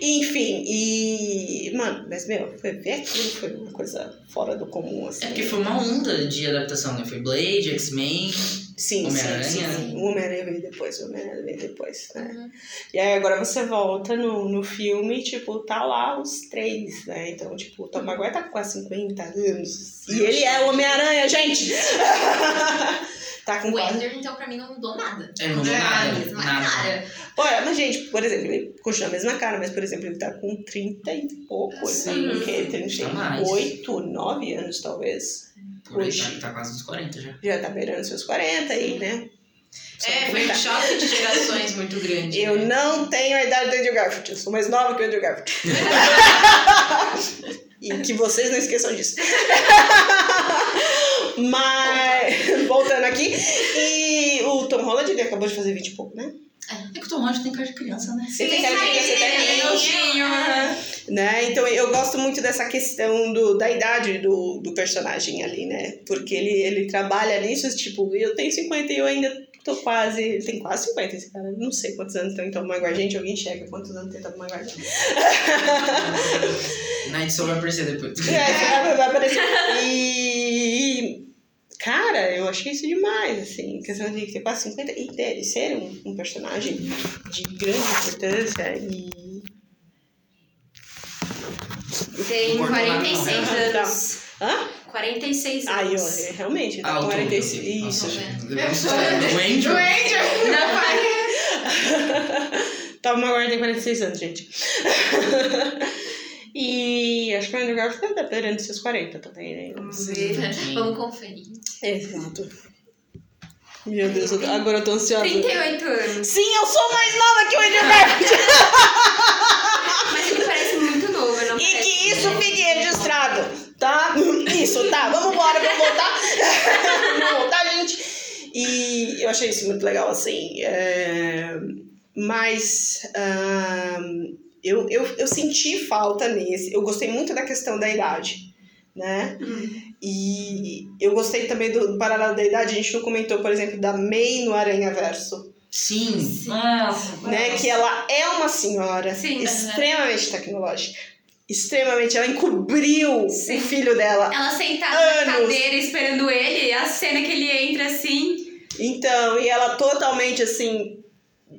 [SPEAKER 1] Enfim, e. Mano, mas meu, foi ver aquilo foi uma coisa fora do comum, assim.
[SPEAKER 3] É porque foi uma onda de adaptação, né? Foi Blade, X-Men.
[SPEAKER 1] Sim, sim,
[SPEAKER 3] Homem-Aranha,
[SPEAKER 1] sim,
[SPEAKER 3] né?
[SPEAKER 1] sim. O Homem-Aranha veio depois, o Homem-Aranha veio depois, né? E aí agora você volta no, no filme, tipo, tá lá os três, né? Então, tipo, o Tom Maguire tá com quase 50 anos. E ele é o Homem-Aranha, gente! <laughs> tá com
[SPEAKER 2] O
[SPEAKER 1] quase...
[SPEAKER 2] Ender, então, pra mim, não mudou nada.
[SPEAKER 3] É, não mudou
[SPEAKER 2] É,
[SPEAKER 3] nada,
[SPEAKER 2] a mesma
[SPEAKER 3] nada.
[SPEAKER 2] cara.
[SPEAKER 1] Olha, mas gente, por exemplo, ele continua a mesma cara, mas, por exemplo, ele tá com 30 e pouco,
[SPEAKER 3] Sim.
[SPEAKER 1] assim, que
[SPEAKER 3] Tá mais.
[SPEAKER 1] 38, 9 anos, talvez.
[SPEAKER 3] Por aí,
[SPEAKER 1] Hoje.
[SPEAKER 3] tá, tá quase uns 40 já.
[SPEAKER 1] Já tá beirando seus 40 aí, né? Só
[SPEAKER 5] É, foi um choque de gerações muito grande.
[SPEAKER 1] Eu
[SPEAKER 5] né?
[SPEAKER 1] não tenho a idade do Andrew Garfield, eu sou mais nova que o Andrew Garfield. <laughs> e que vocês não esqueçam disso. <laughs> Mas, voltando aqui, e o Tom Holland ele acabou de fazer 20 e pouco, né?
[SPEAKER 3] É que o Tom Holland tem cara de criança, né?
[SPEAKER 1] Você tem cara de criança, você tem
[SPEAKER 2] Sim,
[SPEAKER 1] novinho, né? Então eu gosto muito dessa questão do, da idade do, do personagem ali, né? Porque ele, ele trabalha nisso, tipo, eu tenho 50 e eu ainda tô quase. Ele tem quase 50 esse cara. Não sei quantos anos tem Tom Maguire. Gente, alguém chega quantos anos tem Tom Maguire.
[SPEAKER 3] Na edição vai aparecer depois.
[SPEAKER 1] É, vai aparecer. <laughs> E. Cara, eu achei isso demais, assim, questão de ter quase 50 e dele ser um, um personagem de grande importância e.
[SPEAKER 4] Tem
[SPEAKER 3] Não importa nada,
[SPEAKER 4] 46
[SPEAKER 1] não.
[SPEAKER 4] anos.
[SPEAKER 1] Hã?
[SPEAKER 4] 46
[SPEAKER 1] Aí,
[SPEAKER 4] anos.
[SPEAKER 1] ó, é, realmente, tá
[SPEAKER 3] Ah,
[SPEAKER 1] com
[SPEAKER 3] o Tom.
[SPEAKER 1] 46.
[SPEAKER 3] Nossa,
[SPEAKER 1] Isso.
[SPEAKER 3] levou um susto. O Andrew.
[SPEAKER 4] Não, pai.
[SPEAKER 1] Tom Maguire tem 46 anos, gente. E acho que o Andrew Garfield tá beirando seus 40 também, né?
[SPEAKER 4] Vamos ver.
[SPEAKER 2] Vamos conferir.
[SPEAKER 1] Exato. Meu Deus, eu- agora eu tô ansiosa.
[SPEAKER 4] 38 anos.
[SPEAKER 1] Sim, eu sou mais nova que o Andrew Garfield. <laughs>
[SPEAKER 4] Mas ele parece muito novo, não
[SPEAKER 1] E que isso fique registrado, tá? Isso, tá. Vamos embora, vamos voltar. <laughs> vamos voltar, gente. E eu achei isso muito legal, assim. é, Mas ahn, eu, eu, eu senti falta nesse. Eu gostei muito da questão da idade, né? E eu gostei também do, do paralelo da idade. A gente não comentou, por exemplo, da May no Aranha Verso.
[SPEAKER 3] Sim. Nossa.
[SPEAKER 1] né? Que ela é uma senhora
[SPEAKER 4] Sim,
[SPEAKER 1] extremamente tecnológica. Extremamente, ela encobriu
[SPEAKER 4] Sim.
[SPEAKER 1] o filho dela.
[SPEAKER 4] Ela sentada na
[SPEAKER 1] Anos.
[SPEAKER 4] cadeira esperando ele, a cena que ele entra assim.
[SPEAKER 1] Então, e ela totalmente assim,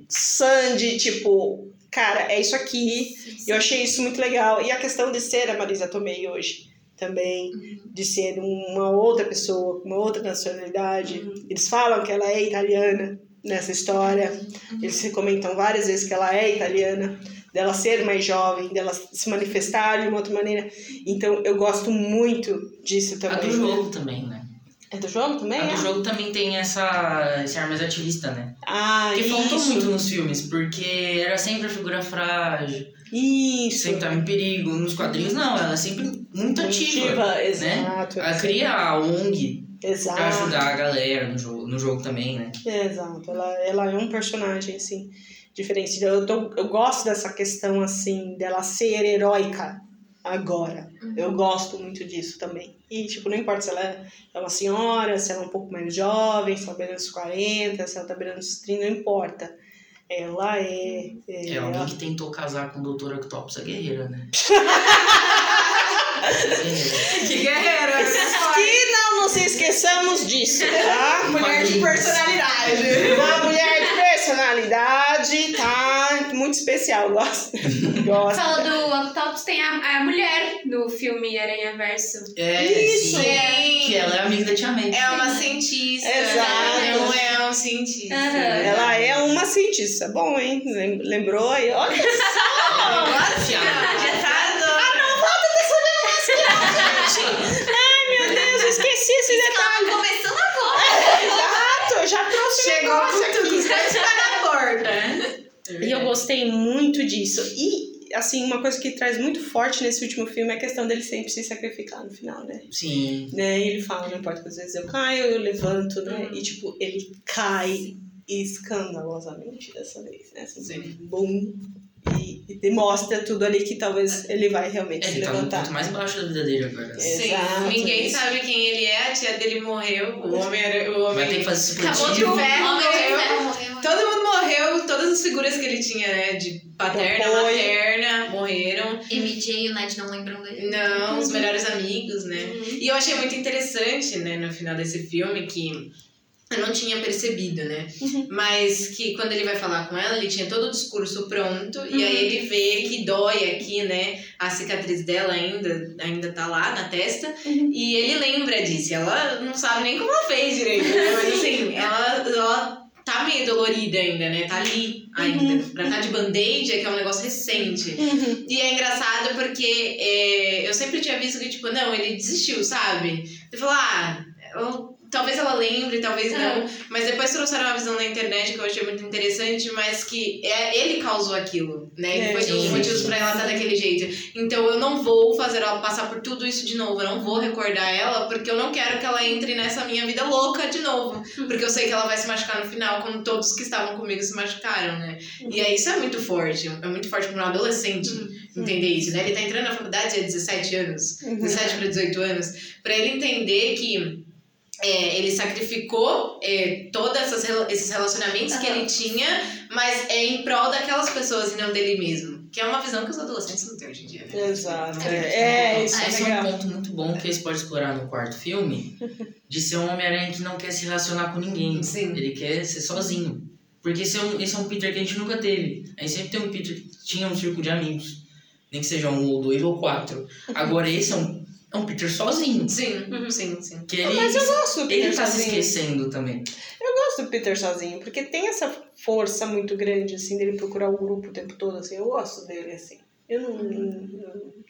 [SPEAKER 1] Sandy, tipo, cara, é isso aqui. Eu achei isso muito legal. E a questão de ser a Marisa Tomei hoje também, de ser uma outra pessoa, uma outra nacionalidade. Eles falam que ela é italiana nessa história. Eles comentam várias vezes que ela é italiana, dela ser mais jovem, dela se manifestar de uma outra maneira. Então eu gosto muito disso
[SPEAKER 3] A
[SPEAKER 1] também.
[SPEAKER 3] do jogo também, né?
[SPEAKER 1] É do jogo também?
[SPEAKER 3] A
[SPEAKER 1] é?
[SPEAKER 3] do jogo também tem essa, esse ar mais ativista, né?
[SPEAKER 1] Ah,
[SPEAKER 3] Que
[SPEAKER 1] isso.
[SPEAKER 3] faltou muito nos filmes, porque era sempre a figura frágil,
[SPEAKER 1] Isso.
[SPEAKER 3] sempre tava em perigo. Nos quadrinhos, não, ela é sempre muito ativa. né?
[SPEAKER 1] exato.
[SPEAKER 3] Ela cria a ONG
[SPEAKER 1] Exato.
[SPEAKER 3] pra ajudar a galera no jogo, no jogo também, né?
[SPEAKER 1] Exato, ela, ela é um personagem, assim, diferente. Eu, tô, eu gosto dessa questão, assim, dela ser heróica agora. Eu gosto muito disso também. E, tipo, não importa se ela é é uma senhora, se ela é um pouco mais jovem, se ela tá beirando os 40, se ela tá beirando os 30, não importa. Ela é... é
[SPEAKER 3] É alguém que tentou casar com o Dr. Octopus, a guerreira, né? <laughs> guerreira.
[SPEAKER 5] Que guerreiro!
[SPEAKER 1] Que não nos esqueçamos disso, tá?
[SPEAKER 5] Mulher de personalidade.
[SPEAKER 1] Uma mulher de personalidade, tá? Muito especial, gosto. <laughs> gosto.
[SPEAKER 4] Fala do Octopus, tem a, a mulher no filme Aranha Verso.
[SPEAKER 3] É,
[SPEAKER 1] Isso.
[SPEAKER 3] sim. Que ela é amiga da Tia May.
[SPEAKER 5] É uma cientista.
[SPEAKER 1] Exato.
[SPEAKER 5] Não é um cientista.
[SPEAKER 4] Aham.
[SPEAKER 1] Ela é uma cientista. Bom, hein? Lem- Lembrou aí? Olha
[SPEAKER 3] Agora, fiada.
[SPEAKER 5] Já tá doido. <laughs>
[SPEAKER 1] Meu Deus, eu esqueci esse detalhe.
[SPEAKER 2] Tava começando agora.
[SPEAKER 1] Eu já trouxe o
[SPEAKER 5] Chegou
[SPEAKER 1] negócio
[SPEAKER 5] com tudo,
[SPEAKER 1] aqui.
[SPEAKER 5] dois pés na porta.
[SPEAKER 1] E eu gostei muito disso. E, assim, uma coisa que traz muito forte nesse último filme é a questão dele sempre se sacrificar no final, né?
[SPEAKER 3] Sim.
[SPEAKER 1] né? E ele fala, não importa quantas vezes eu caio, eu levanto, né? E, tipo, ele cai escandalosamente dessa vez, né? Assim,
[SPEAKER 5] Sim.
[SPEAKER 1] Bum. E, e demonstra tudo ali que talvez ele vai realmente se
[SPEAKER 3] Ele tá
[SPEAKER 1] levantar.
[SPEAKER 3] ponto mais baixo da vida dele agora.
[SPEAKER 1] É.
[SPEAKER 5] Sim,
[SPEAKER 1] Exato,
[SPEAKER 5] ninguém
[SPEAKER 1] isso.
[SPEAKER 5] sabe quem ele é, a tia dele morreu, o homem era. O homem...
[SPEAKER 3] Vai ter que fazer esse
[SPEAKER 5] Acabou de
[SPEAKER 2] de
[SPEAKER 5] morreu. Todo mundo morreu, todas as figuras que ele tinha, né? De paterna,
[SPEAKER 1] Apoio.
[SPEAKER 5] materna, morreram.
[SPEAKER 2] MJ e o Ned não lembram dele.
[SPEAKER 5] Não, os melhores amigos, né? E eu achei muito interessante, né, no final desse filme, que eu não tinha percebido, né? Mas que quando ele vai falar com ela, ele tinha todo o discurso pronto, e aí ele vê que dói aqui, né? A cicatriz dela ainda, ainda tá lá na testa, e ele lembra disso. Ela não sabe nem como ela fez direito, né? Mas assim, <laughs> ela, ela tá meio dolorida ainda, né? Tá ali ainda. Pra estar de band-aid é que é um negócio recente.
[SPEAKER 1] Uhum.
[SPEAKER 5] E é engraçado porque é, eu sempre tinha visto que, tipo, não, ele desistiu, sabe? Ele falou, ah, eu Talvez ela lembre, talvez não. Mas depois trouxeram uma visão na internet que eu achei muito interessante, mas que é, ele causou aquilo, né? Ele
[SPEAKER 1] É,
[SPEAKER 5] foi um dos
[SPEAKER 3] sim.
[SPEAKER 5] motivos pra ela estar daquele jeito. Então eu não vou fazer ela passar por tudo isso de novo. Eu não vou recordar ela, porque eu não quero que ela entre nessa minha vida louca de novo. Porque eu sei que ela vai se machucar no final, como todos que estavam comigo se machucaram, né? E aí isso é muito forte. É muito forte pra um adolescente entender isso, né? Ele tá entrando na faculdade há 17 anos,
[SPEAKER 1] Uhum.
[SPEAKER 5] 17 para 18 anos, pra ele entender que é, ele sacrificou é, todos esses relacionamentos que ele tinha, mas é em prol daquelas pessoas e não dele mesmo. Que é uma visão que os adolescentes não têm hoje em dia. né?
[SPEAKER 1] Exato. É, isso é
[SPEAKER 3] Esse é um
[SPEAKER 1] legal.
[SPEAKER 3] ponto muito bom que eles podem explorar no quarto filme, de ser um Homem-Aranha que não quer se relacionar com ninguém.
[SPEAKER 5] Sim.
[SPEAKER 3] Ele quer ser sozinho. Porque esse é, um, esse é um Peter que a gente nunca teve. A gente sempre tem um Peter que tinha um círculo de amigos. Nem que seja um ou dois ou quatro. Agora esse é um, é um Peter sozinho.
[SPEAKER 5] Sim, sim, sim.
[SPEAKER 3] Que ele,
[SPEAKER 1] Mas eu gosto do Peter
[SPEAKER 3] ele tá se
[SPEAKER 1] sozinho.
[SPEAKER 3] esquecendo também.
[SPEAKER 1] Eu gosto do Peter sozinho, porque tem essa força muito grande, assim, dele procurar o grupo o tempo todo, assim. Eu gosto dele, assim. Eu não, não,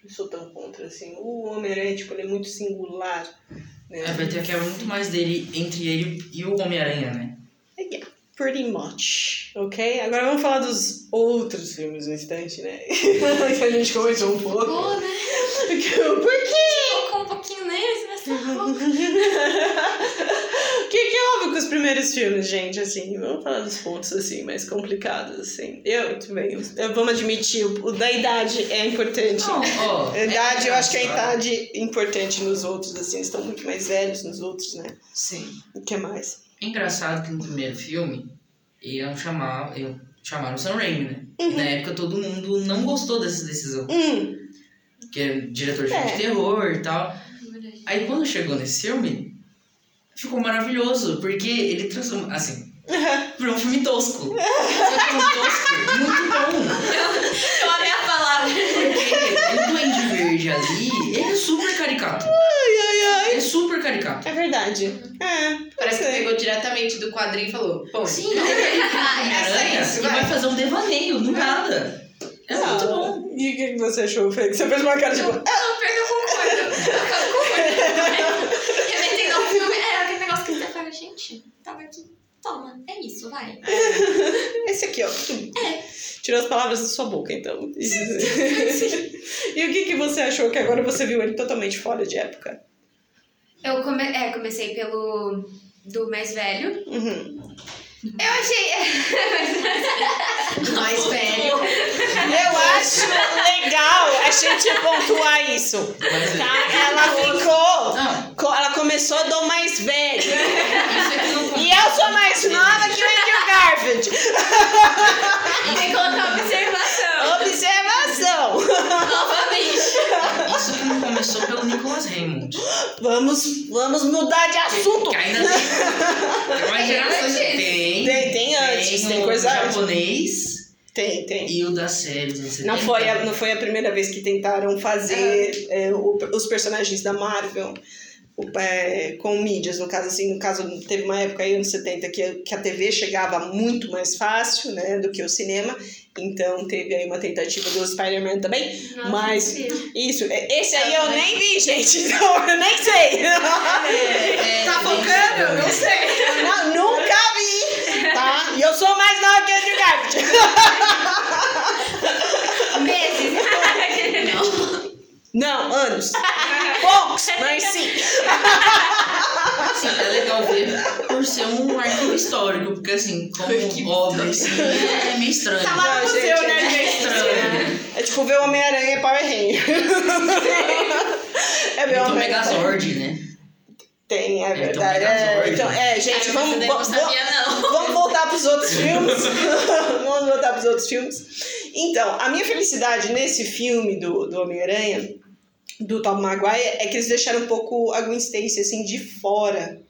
[SPEAKER 1] não sou tão contra, assim. O Homem-Aranha, tipo, ele é muito singular, né?
[SPEAKER 3] É, vai ter quebra muito mais dele entre ele e o Homem-Aranha, né?
[SPEAKER 1] Yeah, pretty much, ok? Agora vamos falar dos outros filmes no instante, né? <laughs> que a gente comentou um pouco.
[SPEAKER 2] Pô, né? <laughs>
[SPEAKER 1] Por quê? O <laughs> que, que houve com os primeiros filmes, gente? Assim, vamos falar dos pontos assim, mais complicados, assim. Eu, bem, eu, eu- vamos admitir, o, da idade é importante.
[SPEAKER 3] Não, ó, <laughs>
[SPEAKER 1] a idade, eu acho que a idade é importante nos outros, assim, eles estão muito mais velhos nos outros, né?
[SPEAKER 5] Sim.
[SPEAKER 1] O que mais?
[SPEAKER 3] É engraçado que no primeiro filme iam chamar, iam chamar o Sam Raimi, né?
[SPEAKER 1] Uhum.
[SPEAKER 3] Na época todo mundo não gostou dessa decisão.
[SPEAKER 1] Hum,
[SPEAKER 3] Que é diretor de filme
[SPEAKER 1] É.
[SPEAKER 3] de terror e tal. Aí quando chegou nesse filme, ficou maravilhoso, porque ele transforma. Assim, <laughs> virou um filme tosco. Que um tosco muito bom. <laughs>
[SPEAKER 2] Eu amei a palavra.
[SPEAKER 3] Porque o Duende Verde ali, ele é super caricato.
[SPEAKER 1] ai, ai, ai.
[SPEAKER 3] É super caricato.
[SPEAKER 1] É verdade. É,
[SPEAKER 5] Parece que pegou diretamente do quadrinho e falou: Pô,
[SPEAKER 3] Sim, ele é
[SPEAKER 5] Essa é isso,
[SPEAKER 3] e
[SPEAKER 5] vai.
[SPEAKER 3] vai fazer um devaneio, do nada. É muito bom.
[SPEAKER 1] E o que que você achou, Fê? Que Você fez uma cara tipo.
[SPEAKER 2] Não, pior que eu concordo. Eu concordo. Remetendo ao filme, é aquele negócio que você fala, gente, tava aqui. Toma, é isso, vai.
[SPEAKER 1] Esse aqui, ó. Tirou as palavras da sua boca, então. <laughs> e o que, que você achou que agora você viu ele totalmente fora de época?
[SPEAKER 4] Eu come... é, comecei pelo do mais velho.
[SPEAKER 1] Uhum.
[SPEAKER 4] Eu achei. <laughs>
[SPEAKER 5] mais velho.
[SPEAKER 1] Eu acho legal a gente pontuar isso.
[SPEAKER 3] É-
[SPEAKER 1] Tá? Ela ficou. Co- Ela começou do mais velho. <laughs>
[SPEAKER 3] não
[SPEAKER 1] E eu sou mais nova que o Andrew Garfield. <laughs>
[SPEAKER 4] Tem que colocar observação.
[SPEAKER 1] Observação.
[SPEAKER 2] Novamente.
[SPEAKER 3] Isso que não começou pelo Nicholas Raymond.
[SPEAKER 1] Vamos, vamos mudar de assunto.
[SPEAKER 3] Que ainda tem. Tem mais gerações.
[SPEAKER 4] antes.
[SPEAKER 3] Tem.
[SPEAKER 1] Tem, tem tem
[SPEAKER 3] o
[SPEAKER 1] coisa
[SPEAKER 3] japonês
[SPEAKER 1] Tem, tem.
[SPEAKER 3] e o da série dos
[SPEAKER 1] Não
[SPEAKER 3] 70.
[SPEAKER 1] foi, a, não foi a primeira vez que tentaram fazer é, o- os personagens da Marvel o- é, com mídias. No caso, assim, no caso, teve uma época aí, anos 70, que, a- que a TV chegava muito mais fácil né, do que o cinema. Então teve aí uma tentativa do Spider-Man também.
[SPEAKER 4] Nossa,
[SPEAKER 1] Mas-. Isso, é- esse aí eu nem vi, gente. <laughs> Então eu nem sei.
[SPEAKER 3] É,
[SPEAKER 5] Tá
[SPEAKER 3] bem
[SPEAKER 5] focando? Não sei.
[SPEAKER 1] Não, nunca vi, tá? E eu sou mais nova que a Garfield. <laughs>
[SPEAKER 4] Meses.
[SPEAKER 1] Não, anos. Poucos, mas sim.
[SPEAKER 3] Assim, é legal ver por ser um arquivo histórico, porque assim, como obra assim, é meio estranho.
[SPEAKER 1] Tá lá no
[SPEAKER 3] Não,
[SPEAKER 1] museu,
[SPEAKER 3] gente,
[SPEAKER 1] né,
[SPEAKER 3] É
[SPEAKER 1] gente?
[SPEAKER 3] estranho.
[SPEAKER 1] É tipo ver o Homem-Aranha e Power Ranger. é ver Homem-Aranha.
[SPEAKER 3] Megazord, né?
[SPEAKER 1] Tem, é verdade. É,
[SPEAKER 3] Megazord.
[SPEAKER 1] então, é, gente,
[SPEAKER 2] Cara,
[SPEAKER 1] vamos, vamos,
[SPEAKER 2] sabia, <laughs>
[SPEAKER 1] vamos voltar pros outros <laughs> filmes. <laughs> vamos voltar pros outros filmes. Então, a minha felicidade nesse filme do, do Homem-Aranha, do Tom Maguire, é que eles deixaram um pouco a Gwen Stacy, assim, de fora.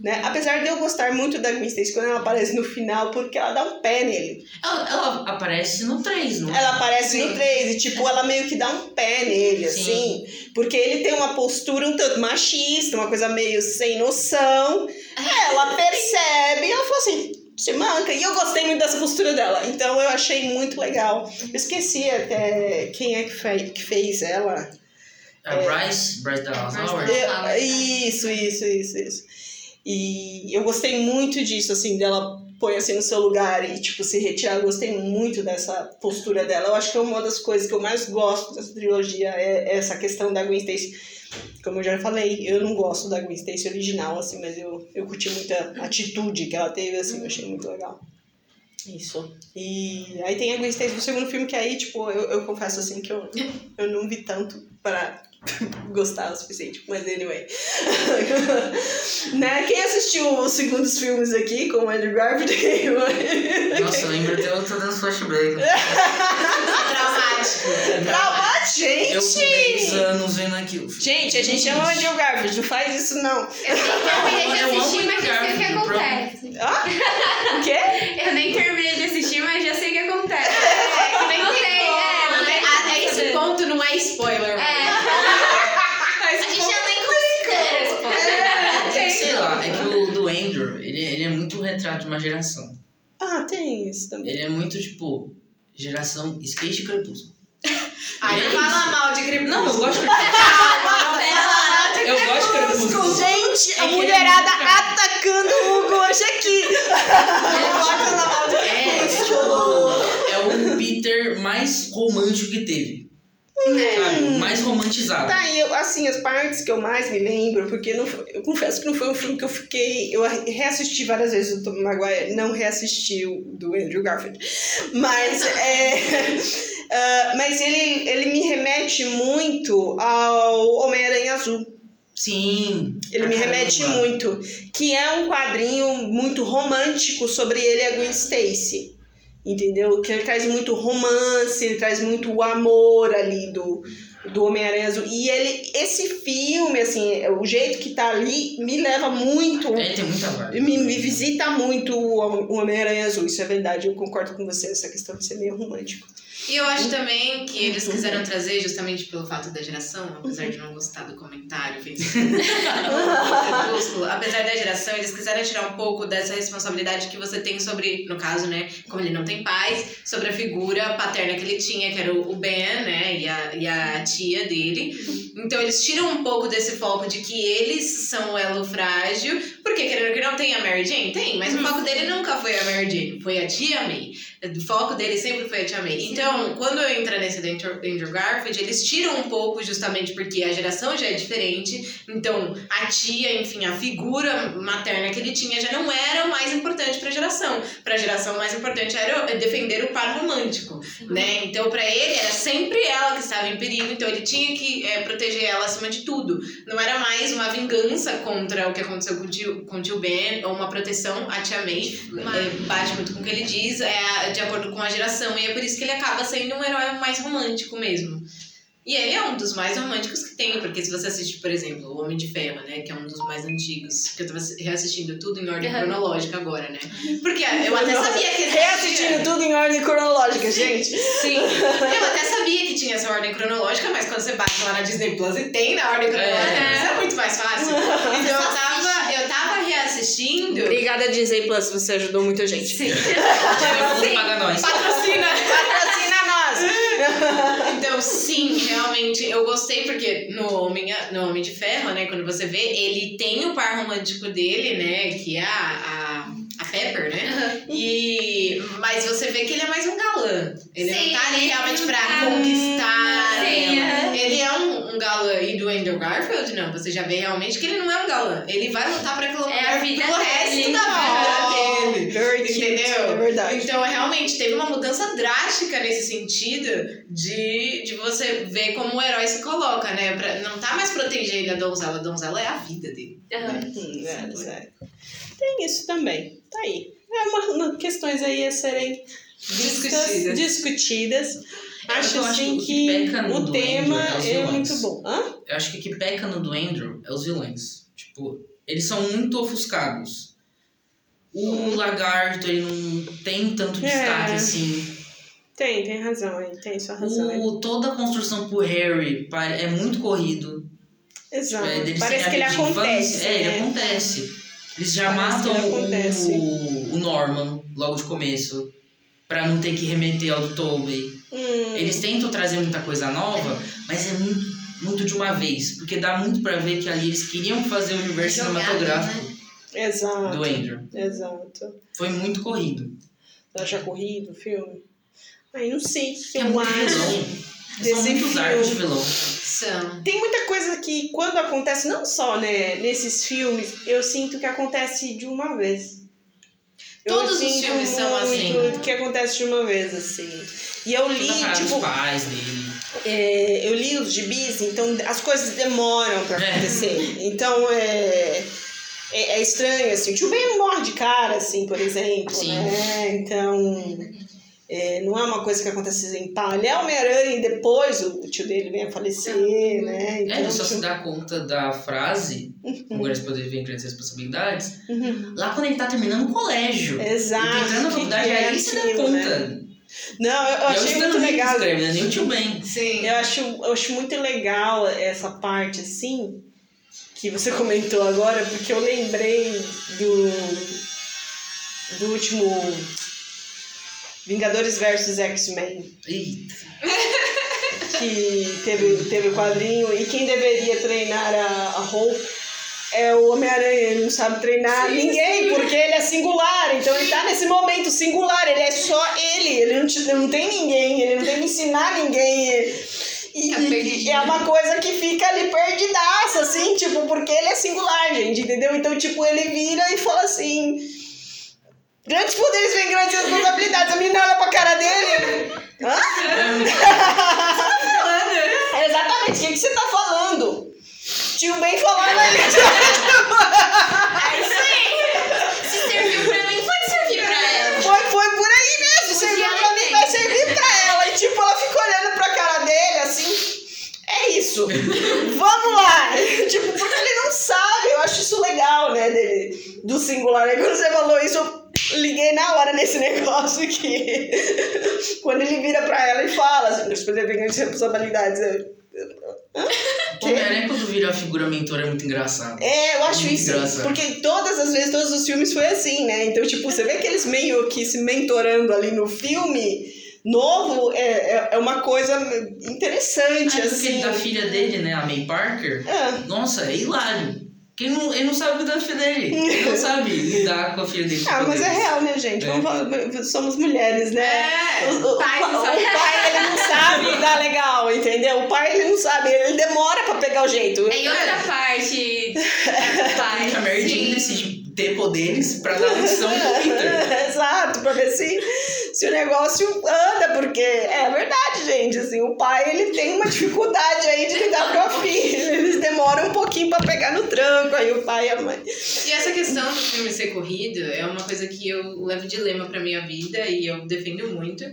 [SPEAKER 1] Né? Apesar de eu gostar muito da Gwen Stacy quando ela aparece no final, porque ela dá um pé nele.
[SPEAKER 3] Ela, ela aparece no 3, não é?
[SPEAKER 1] Ela aparece no
[SPEAKER 5] Sim.
[SPEAKER 1] 3 e, tipo, ela meio que dá um pé nele,
[SPEAKER 3] Sim.
[SPEAKER 1] assim. Porque ele tem uma postura um tanto machista, uma coisa meio sem noção. Ela percebe e ela fala assim, se manca. E eu gostei muito dessa postura dela. Então eu achei muito legal. Eu esqueci até quem é que, fe que fez ela.
[SPEAKER 3] A Bryce, Bryce Dallas
[SPEAKER 2] Bryce
[SPEAKER 3] Howard.
[SPEAKER 1] Isso, isso, isso, isso. E eu gostei muito disso, assim, dela põe assim no seu lugar e, tipo, se retirar. Eu gostei muito dessa postura dela. Eu acho que é uma das coisas que eu mais gosto dessa trilogia é essa questão da Gwen Stacy. Como eu já falei, eu não gosto da Gwen Stacy original, assim, mas eu, eu curti muita atitude que ela teve, assim, eu achei muito legal. Isso. E aí tem a Gwen Stacy no segundo filme, que aí, tipo, eu, eu confesso, assim, que eu, eu não vi tanto para <laughs> gostar o suficiente, mas anyway. <laughs> né? Quem assistiu os segundos filmes aqui com o Andrew Garfield?
[SPEAKER 3] Nossa, eu lembro até eu tô dando flashback.
[SPEAKER 5] Traumático.
[SPEAKER 1] Traumático, gente!
[SPEAKER 3] Eu com 10 anos vendo aquilo.
[SPEAKER 1] Gente, a gente ama o Andrew Garfield, não faz isso não.
[SPEAKER 4] Eu terminei de assistir, mas já sei o que acontece.
[SPEAKER 1] Ah? O quê?
[SPEAKER 4] Eu nem terminei de assistir, mas já sei o que acontece.
[SPEAKER 5] É, nem
[SPEAKER 4] Não
[SPEAKER 5] tem
[SPEAKER 4] é, não tem
[SPEAKER 5] Até
[SPEAKER 4] como
[SPEAKER 5] esse ponto não é spoiler.
[SPEAKER 3] Ele, ele é muito o retrato de uma geração.
[SPEAKER 1] Ah, tem isso também.
[SPEAKER 3] Ele é muito, tipo, geração skate e crepúsculo. <laughs>
[SPEAKER 5] Ai, não fala mal de Crepúsculo.
[SPEAKER 3] Não, eu gosto de <laughs> crepúsculo. Eu gosto de crepúsculo.
[SPEAKER 1] Gente, a
[SPEAKER 3] É
[SPEAKER 1] mulherada
[SPEAKER 3] ele é muito-
[SPEAKER 1] atacando o Hugo hoje aqui.
[SPEAKER 3] É, é, tipo, é o Peter mais romântico que teve. Sabe? O mais romantizado.
[SPEAKER 1] Tá, e eu, assim, as partes que eu mais me lembro, porque não, eu confesso que não foi um filme que eu fiquei. Eu reassisti várias vezes o Tom Maguire, não reassisti o do Andrew Garfield. Mas, <laughs> é, <laughs> ah, mas ele, ele me remete muito ao Homem-Aranha Azul.
[SPEAKER 3] Sim.
[SPEAKER 1] Ele me remete muito. Que é um quadrinho muito romântico sobre ele e a Gwen Stacy. Entendeu? Que ele traz muito romance, ele traz muito o amor ali do, do Homem-Aranha Azul. E ele, esse filme, assim, o jeito que tá ali, me leva muito.
[SPEAKER 3] É, tem muita vibe.
[SPEAKER 1] Me, me visita muito o o Homem-Aranha Azul, isso é verdade, eu concordo com você, essa questão de ser meio romântico.
[SPEAKER 5] E eu acho também que eles quiseram trazer, justamente pelo fato da geração, apesar de não gostar do comentário feito Crepúsculo, <laughs> apesar da geração, eles quiseram tirar um pouco dessa responsabilidade que você tem sobre, no caso, né, como ele não tem pais, sobre a figura paterna que ele tinha, que era o o Ben, né, e a, e a tia dele. Então eles tiram um pouco desse foco de que eles são o elo frágil, porque querendo que não tem a Mary Jane? Tem, mas o foco dele nunca foi a Mary Jane, foi a tia May. O foco dele sempre foi a Tia May. Então, quando eu entro nesse do Andrew Garfield, eles tiram um pouco justamente porque a geração já é diferente. Então, a tia, enfim, a figura materna que ele tinha já não era o mais importante para a geração. Para a geração, o mais importante era defender o par romântico, né? Então, para ele, era sempre ela que estava em perigo. Então, ele tinha que eh, proteger ela acima de tudo. Não era mais uma vingança contra o que aconteceu com o tio, com o tio Ben ou uma proteção à Tia May. É, bate muito com o que ele diz, é de acordo com a geração, e é por isso que ele acaba sendo um herói mais romântico mesmo. E ele é um dos mais românticos que tem, porque se você assiste, por exemplo, O Homem de Ferro, né, que é um dos mais antigos, que eu tava reassistindo tudo em ordem
[SPEAKER 4] Uhum.
[SPEAKER 5] cronológica agora, né? Porque eu até sabia que existia...
[SPEAKER 1] Reassistindo tudo em ordem cronológica, gente.
[SPEAKER 5] Sim, eu até sabia que tinha essa ordem cronológica, mas quando você bate lá na Disney Plus e tem na ordem cronológica,
[SPEAKER 3] É.
[SPEAKER 5] isso é muito mais fácil. <laughs> Então eu tava, reassistindo...
[SPEAKER 1] Obrigada, Disney Plus, você ajudou muita gente. Sim. <laughs>
[SPEAKER 3] Não paga nós.
[SPEAKER 5] Patrocina!
[SPEAKER 1] Patrocina nós! <laughs>
[SPEAKER 5] Então, sim, realmente, eu gostei porque no Homem, no Homem de Ferro, né, quando você vê, ele tem o par romântico dele, né, que é a, a, a Pepper, né? E, mas você vê que ele é mais um galã. Ele
[SPEAKER 4] Sim,
[SPEAKER 5] não tá ali realmente pra
[SPEAKER 4] tá-
[SPEAKER 5] conquistar
[SPEAKER 4] Sim,
[SPEAKER 5] ela.
[SPEAKER 4] aham.
[SPEAKER 5] Ele é um, um galã. E do Andrew Garfield, não. Você já vê realmente que ele não é um galã. Ele vai lutar pra aquela
[SPEAKER 4] É a vida dele.
[SPEAKER 5] resto da vida dele.
[SPEAKER 1] Very cute,
[SPEAKER 5] Entendeu?
[SPEAKER 1] É verdade.
[SPEAKER 5] Então, realmente, teve uma mudança drástica nesse sentido de, de você ver como o herói se coloca, né? Pra, não tá mais protegendo a donzela. A donzela é a vida dele.
[SPEAKER 4] Aham.
[SPEAKER 1] Hum, é, sério. Tem isso também. Tá aí. É uma, uma questões aí a serem vistas,
[SPEAKER 5] Discutidas.
[SPEAKER 1] discutidas. Acho,
[SPEAKER 3] eu acho
[SPEAKER 1] assim
[SPEAKER 3] que o
[SPEAKER 1] que,
[SPEAKER 3] que
[SPEAKER 1] o tema
[SPEAKER 3] é
[SPEAKER 1] é muito bom. Hã?
[SPEAKER 3] Eu acho que o que peca no do Andrew é os vilões. Tipo, eles são muito ofuscados. O lagarto, ele não tem tanto
[SPEAKER 1] É.
[SPEAKER 3] destaque assim.
[SPEAKER 1] Tem, tem razão aí. Tem sua razão aí.
[SPEAKER 3] O, toda a construção pro Harry é muito corrido.
[SPEAKER 1] Exato.
[SPEAKER 3] É, dele
[SPEAKER 1] Parece que ele acontece.
[SPEAKER 3] É, ele
[SPEAKER 1] né?
[SPEAKER 3] acontece. Eles já matam o, o Norman logo de começo. Pra não ter que remeter ao do Tobey.
[SPEAKER 1] Hum,
[SPEAKER 3] Eles tentam trazer muita coisa nova, mas é muito, muito de uma vez. Porque dá muito pra ver que ali eles queriam fazer o universo
[SPEAKER 2] Jogado,
[SPEAKER 3] cinematográfico.
[SPEAKER 1] Exato.
[SPEAKER 3] do Andrew.
[SPEAKER 1] Exato.
[SPEAKER 3] Foi muito corrido.
[SPEAKER 1] Você acha corrido o filme? Aí não sei
[SPEAKER 3] É
[SPEAKER 1] eu
[SPEAKER 3] muito
[SPEAKER 1] acho.
[SPEAKER 3] vilão.
[SPEAKER 1] desse
[SPEAKER 3] São muitos arcos de vilão.
[SPEAKER 1] Tem muita coisa que, quando acontece, não só né, nesses filmes, eu sinto que acontece de uma vez. Eu
[SPEAKER 5] Todos os filmes são assim.
[SPEAKER 1] muito que acontece de uma vez, assim. E eu li, tipo,
[SPEAKER 3] pais dele.
[SPEAKER 1] é, eu li os gibis, então as coisas demoram pra
[SPEAKER 3] É.
[SPEAKER 1] acontecer. Então é, é, é estranho, assim. O tio Ben morre de cara, assim, por exemplo,
[SPEAKER 3] Sim.
[SPEAKER 1] né? Então é, não é uma coisa que acontece em pá. Ele é Homem-Aranha e depois o tio dele vem a falecer, né?
[SPEAKER 3] É,
[SPEAKER 1] Então,
[SPEAKER 3] ele só
[SPEAKER 1] tipo,
[SPEAKER 3] se dá conta da frase, agora esse poder vem grandes responsabilidades,
[SPEAKER 1] uhum.
[SPEAKER 3] lá quando ele tá terminando o colégio.
[SPEAKER 1] Exato.
[SPEAKER 3] Ele entrando na faculdade,
[SPEAKER 1] é
[SPEAKER 3] aí você dá conta.
[SPEAKER 1] né? Não, eu, eu
[SPEAKER 3] é
[SPEAKER 1] achei muito legal.
[SPEAKER 3] escreve, né? Nem o tio Ben.
[SPEAKER 5] Sim.
[SPEAKER 1] Eu acho, eu acho muito legal essa parte, assim, que você comentou agora, porque eu lembrei do, do último Vingadores versus X-Men,
[SPEAKER 3] Eita. <laughs>
[SPEAKER 1] que teve, teve o quadrinho, e quem deveria treinar a, a Hulk é o Homem-Aranha, ele não sabe treinar ninguém, porque ele é singular, então ele tá nesse momento singular, ele é só ele, ele não, te- não tem ninguém, ele não tem que ensinar ninguém. E,
[SPEAKER 5] Tá
[SPEAKER 1] e- e é uma coisa que fica ali perdidaça, assim, tipo, porque ele é singular, gente, entendeu? Então, tipo, ele vira e fala assim. Grandes poderes vêm grandes responsabilidades. A menina olha pra cara dele. Hã? É <laughs> exatamente, o que, que você tá falando? Tio bem falando ali.
[SPEAKER 2] Isso aí. Se serviu pra mim, pode servir pra ela.
[SPEAKER 1] Foi, foi por aí mesmo. Serviu pra mim, vai servir pra ela. E tipo, ela fica olhando pra cara dele assim. É isso. Vamos lá. <laughs> tipo, porque ele não sabe. Eu acho isso legal, né? Dele, do singular. Aí quando você falou isso, eu liguei na hora nesse <laughs> negócio que. quando ele vira pra ela e fala assim, os poderes vêm grandes responsabilidades.
[SPEAKER 3] O Homem-Aranha quando vira a figura mentora é muito engraçado.
[SPEAKER 1] É, eu acho
[SPEAKER 3] Muito
[SPEAKER 1] isso.
[SPEAKER 3] engraçado.
[SPEAKER 1] Porque todas as vezes, todos os filmes foi assim, né? Então, tipo, você vê que eles meio que se mentorando ali no filme novo, é, é, é uma coisa interessante,
[SPEAKER 3] Ah,
[SPEAKER 1] assim.
[SPEAKER 3] aquele da filha dele, né? A May Parker.
[SPEAKER 1] É.
[SPEAKER 3] Nossa, é hilário. Porque ele não, ele não sabe cuidar da filha dele. <laughs> Ele não sabe lidar com a filha dele.
[SPEAKER 1] Ah, mas é
[SPEAKER 3] poderes.
[SPEAKER 1] real, né, gente?
[SPEAKER 3] É.
[SPEAKER 1] Vamos somos mulheres, né?
[SPEAKER 5] É.
[SPEAKER 1] O, o-
[SPEAKER 4] não
[SPEAKER 1] o- o pai, ele não sabe lidar legal, entendeu? O pai, ele não sabe, ele demora pra pegar o jeito.
[SPEAKER 4] É em outra <laughs> parte do pai.
[SPEAKER 3] A Mary Jane
[SPEAKER 4] Sim.
[SPEAKER 3] decide ter poderes pra dar lição pro Peter. <laughs>
[SPEAKER 1] Exato, pra ver se, se o negócio anda, porque é verdade, gente, assim, o pai ele tem uma dificuldade aí de lidar com a filha, eles demoram um pouquinho pra pegar no tranco, aí o pai e a mãe.
[SPEAKER 5] E essa questão do filme ser corrido é uma coisa que eu levo dilema pra minha vida e eu defendo muito.